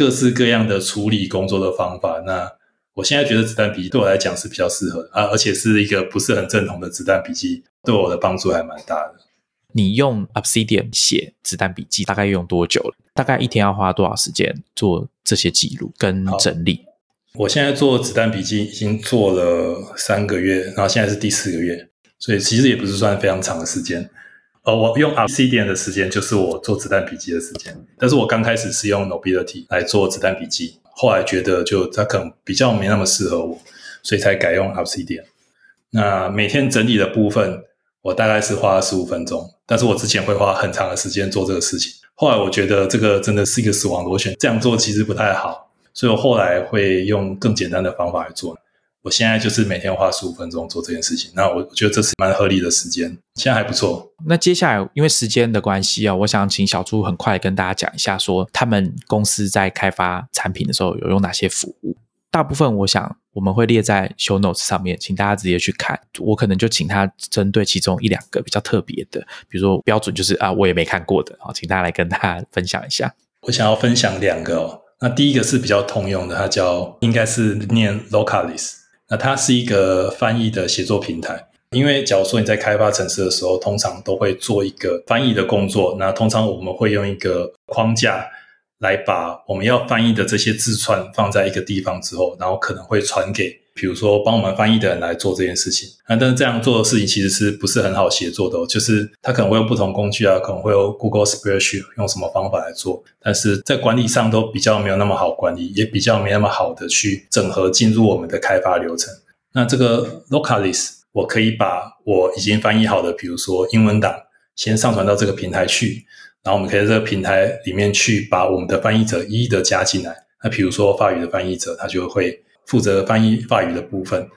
各式各样的处理工作的方法，那我现在觉得子弹笔记对我来讲是比较适合的啊，而且是一个不是很正统的子弹笔记，对我的帮助还蛮大的。你用 Obsidian 写子弹笔记大概用多久了？大概一天要花多少时间做这些记录跟整理？我现在做子弹笔记已经做了三个月，然后现在是第四个月，所以其实也不是算非常长的时间。我用 obsc 点的时间就是我做子弹笔记的时间，但是我刚开始是用 Nobility 来做子弹笔记，后来觉得就它可能比较没那么适合我，所以才改用 obsc 点。那每天整理的部分，我大概是花十五分钟，但是我之前会花很长的时间做这个事情，后来我觉得这个真的是一个死亡螺旋，这样做其实不太好，所以我后来会用更简单的方法来做。我现在就是每天花十五分钟做这件事情，那我觉得这是蛮合理的时间，现在还不错。那接下来因为时间的关系啊，我想请小朱很快跟大家讲一下，说他们公司在开发产品的时候有用哪些服务。大部分我想我们会列在 show notes 上面，请大家直接去看。我可能就请他针对其中一两个比较特别的，比如说标准就是啊，我也没看过的啊，请大家来跟大家分享一下。我想要分享两个哦，那第一个是比较通用的，它叫应该是念 Localis。那它是一个翻译的协作平台，因为假如说你在开发程式的时候，通常都会做一个翻译的工作。那通常我们会用一个框架来把我们要翻译的这些字串放在一个地方之后，然后可能会传给。比如说，帮我们翻译的人来做这件事情啊，但是这样做的事情其实是不是很好协作的？就是他可能会用不同工具啊，可能会用 Google Spreadsheet 用什么方法来做，但是在管理上都比较没有那么好管理，也比较没那么好的去整合进入我们的开发流程。那这个 Localis，我可以把我已经翻译好的，比如说英文档，先上传到这个平台去，然后我们可以在这个平台里面去把我们的翻译者一一的加进来。那比如说法语的翻译者，他就会。负责翻译法语的部分，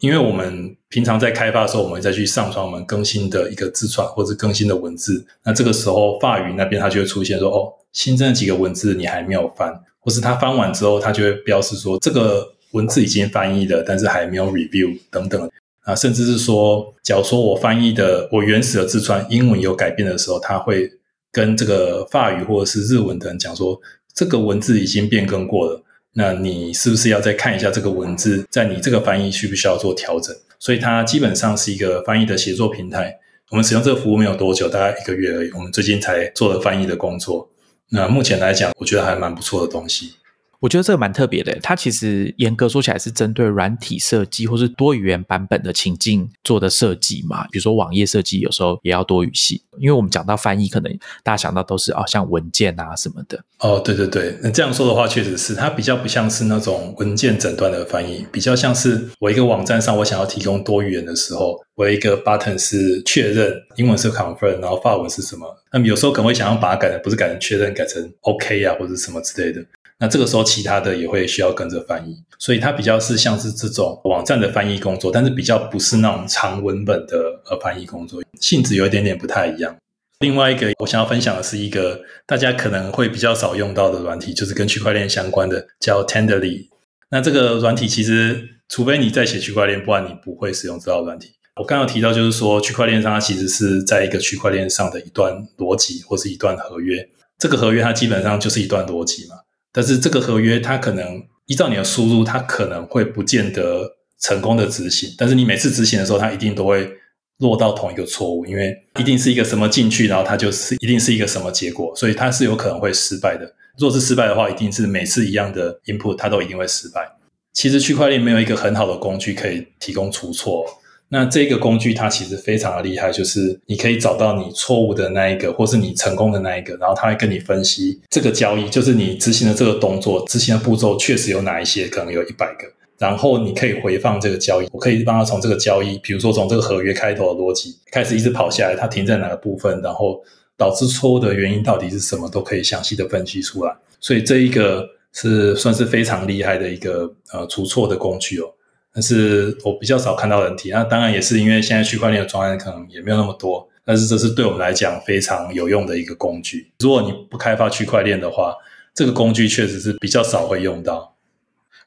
因为我们平常在开发的时候，我们再去上传我们更新的一个字串或者更新的文字。那这个时候，法语那边它就会出现说：“哦，新增的几个文字你还没有翻，或是它翻完之后，它就会标示说这个文字已经翻译了，但是还没有 review 等等啊，甚至是说，假如说我翻译的我原始的字串英文有改变的时候，它会跟这个法语或者是日文的人讲说，这个文字已经变更过了。”那你是不是要再看一下这个文字，在你这个翻译需不需要做调整？所以它基本上是一个翻译的协作平台。我们使用这个服务没有多久，大概一个月而已。我们最近才做了翻译的工作。那目前来讲，我觉得还蛮不错的东西。我觉得这个蛮特别的，它其实严格说起来是针对软体设计或是多语言版本的情境做的设计嘛。比如说网页设计，有时候也要多语系，因为我们讲到翻译，可能大家想到都是哦，像文件啊什么的。哦，对对对，那这样说的话，确实是它比较不像是那种文件诊断的翻译，比较像是我一个网站上我想要提供多语言的时候，我一个 button 是确认，英文是 confirm，然后法文是什么？那么有时候可能会想要把它改成不是改成确认，改成 OK 啊或者什么之类的。那这个时候，其他的也会需要跟着翻译，所以它比较是像是这种网站的翻译工作，但是比较不是那种长文本的呃翻译工作，性质有一点点不太一样。另外一个我想要分享的是一个大家可能会比较少用到的软体，就是跟区块链相关的，叫 Tenderly。那这个软体其实，除非你在写区块链，不然你不会使用这套软体。我刚刚提到，就是说区块链上它其实是在一个区块链上的一段逻辑或是一段合约，这个合约它基本上就是一段逻辑嘛。但是这个合约，它可能依照你的输入，它可能会不见得成功的执行。但是你每次执行的时候，它一定都会落到同一个错误，因为一定是一个什么进去，然后它就是一定是一个什么结果，所以它是有可能会失败的。若是失败的话，一定是每次一样的 input，它都一定会失败。其实区块链没有一个很好的工具可以提供出错。那这个工具它其实非常的厉害，就是你可以找到你错误的那一个，或是你成功的那一个，然后它会跟你分析这个交易，就是你执行的这个动作，执行的步骤确实有哪一些，可能有一百个，然后你可以回放这个交易，我可以帮他从这个交易，比如说从这个合约开头的逻辑开始一直跑下来，它停在哪个部分，然后导致错误的原因到底是什么，都可以详细的分析出来。所以这一个是算是非常厉害的一个呃除错的工具哦。但是我比较少看到人提，那当然也是因为现在区块链的专案可能也没有那么多，但是这是对我们来讲非常有用的一个工具。如果你不开发区块链的话，这个工具确实是比较少会用到。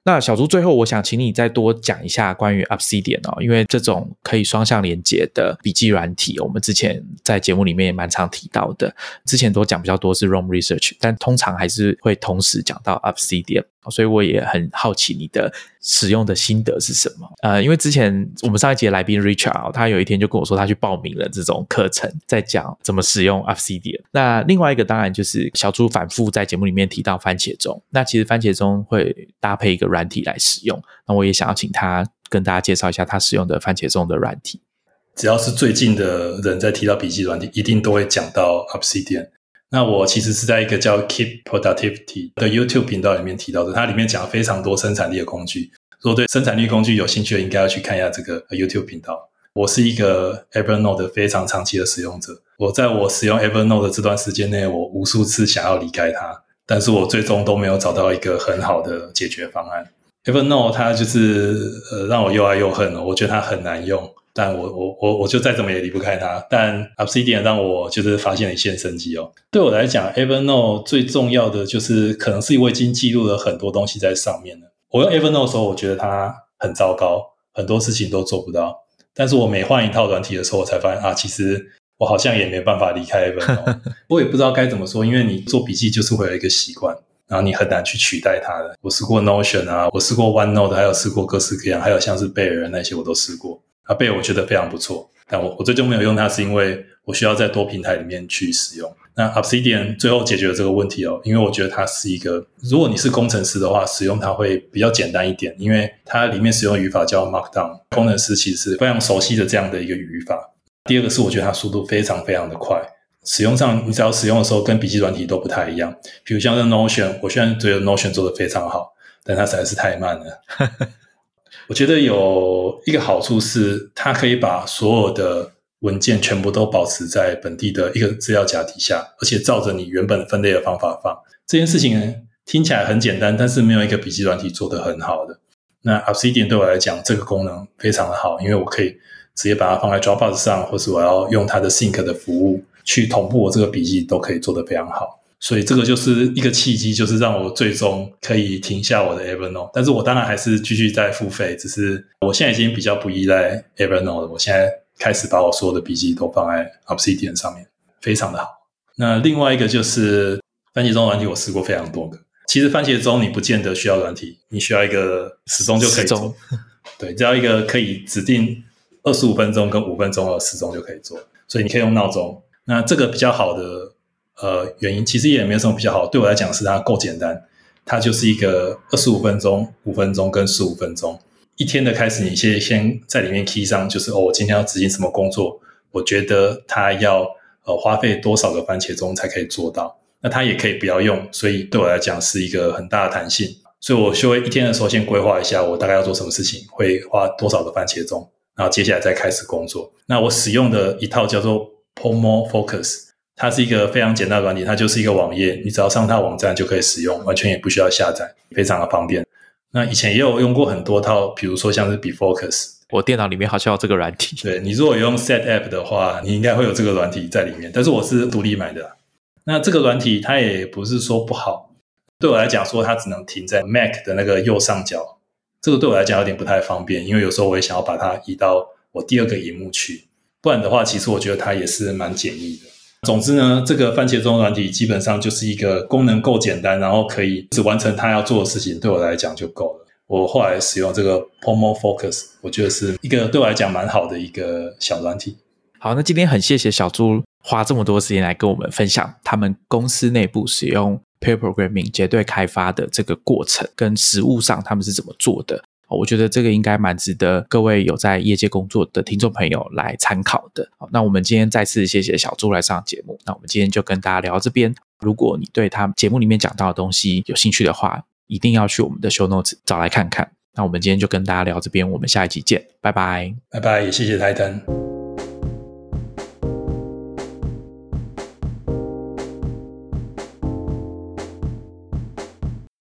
那小朱，最后我想请你再多讲一下关于 Obsidian 哦，因为这种可以双向连接的笔记软体，我们之前在节目里面也蛮常提到的。之前都讲比较多是 Roam Research，但通常还是会同时讲到 Obsidian。所以我也很好奇你的使用的心得是什么？呃，因为之前我们上一节来宾 Richard，他有一天就跟我说他去报名了这种课程，在讲怎么使用 Obsidian。那另外一个当然就是小猪反复在节目里面提到番茄钟，那其实番茄钟会搭配一个软体来使用。那我也想要请他跟大家介绍一下他使用的番茄钟的软体。只要是最近的人在提到笔记软体，一定都会讲到 Obsidian。那我其实是在一个叫 Keep Productivity 的 YouTube 频道里面提到的，它里面讲了非常多生产力的工具。如果对生产力工具有兴趣的，应该要去看一下这个 YouTube 频道。我是一个 Evernote 非常长期的使用者，我在我使用 Evernote 的这段时间内，我无数次想要离开它，但是我最终都没有找到一个很好的解决方案。Evernote 它就是呃让我又爱又恨哦，我觉得它很难用，但我我我我就再怎么也离不开它。但 Obsidian 让我就是发现了一线生机哦。对我来讲，Evernote 最重要的就是可能是我已经记录了很多东西在上面了。我用 Evernote 的时候，我觉得它很糟糕，很多事情都做不到。但是我每换一套软体的时候，我才发现啊，其实我好像也没办法离开 Evernote。我也不知道该怎么说，因为你做笔记就是会有一个习惯。然后你很难去取代它的。我试过 Notion 啊，我试过 OneNote，还有试过各式各样，还有像是贝尔那些我都试过。阿，贝我觉得非常不错，但我我最终没有用它，是因为我需要在多平台里面去使用。那 Obsidian 最后解决了这个问题哦，因为我觉得它是一个，如果你是工程师的话，使用它会比较简单一点，因为它里面使用语法叫 Markdown，工程师其实非常熟悉的这样的一个语法。第二个是我觉得它速度非常非常的快。使用上，你只要使用的时候跟笔记软体都不太一样。比如像这 Notion，我现在觉得 Notion 做的非常好，但它实在是太慢了。我觉得有一个好处是，它可以把所有的文件全部都保持在本地的一个资料夹底下，而且照着你原本分类的方法放。这件事情听起来很简单，但是没有一个笔记软体做得很好的。那 Obsidian 对我来讲，这个功能非常的好，因为我可以直接把它放在 Dropbox 上，或是我要用它的 Sync 的服务。去同步我这个笔记都可以做得非常好，所以这个就是一个契机，就是让我最终可以停下我的 Evernote。但是我当然还是继续在付费，只是我现在已经比较不依赖 Evernote 了。我现在开始把我所有的笔记都放在 Obsidian 上面，非常的好。那另外一个就是番茄钟软体，我试过非常多个。其实番茄钟你不见得需要软体，你需要一个时钟就可以做。对，只要一个可以指定二十五分钟跟五分钟的时钟就可以做，所以你可以用闹钟。那这个比较好的呃原因，其实也没有什么比较好。对我来讲，是它够简单，它就是一个二十五分钟、五分钟跟十五分钟一天的开始，你先先在里面 key 上，就是哦，我今天要执行什么工作，我觉得它要呃花费多少个番茄钟才可以做到。那它也可以不要用，所以对我来讲是一个很大的弹性。所以我休一天的时候，先规划一下我大概要做什么事情，会花多少个番茄钟，然后接下来再开始工作。那我使用的一套叫做。Pomo Focus，它是一个非常简单的软体，它就是一个网页，你只要上它网站就可以使用，完全也不需要下载，非常的方便。那以前也有用过很多套，比如说像是 Be Focus，我电脑里面好像有这个软体。对你如果用 Set App 的话，你应该会有这个软体在里面，但是我是独立买的。那这个软体它也不是说不好，对我来讲说它只能停在 Mac 的那个右上角，这个对我来讲有点不太方便，因为有时候我也想要把它移到我第二个荧幕去。不然的话，其实我觉得它也是蛮简易的。总之呢，这个番茄钟软体基本上就是一个功能够简单，然后可以只完成它要做的事情，对我来讲就够了。我后来使用这个 Pomo Focus，我觉得是一个对我来讲蛮好的一个小软体。好，那今天很谢谢小朱花这么多时间来跟我们分享他们公司内部使用 Pair Programming 结对开发的这个过程，跟实物上他们是怎么做的。我觉得这个应该蛮值得各位有在业界工作的听众朋友来参考的。好，那我们今天再次谢谢小朱来上节目。那我们今天就跟大家聊到这边。如果你对他节目里面讲到的东西有兴趣的话，一定要去我们的 show notes 找来看看。那我们今天就跟大家聊这边，我们下一集见，拜拜，拜拜，也谢谢台灯。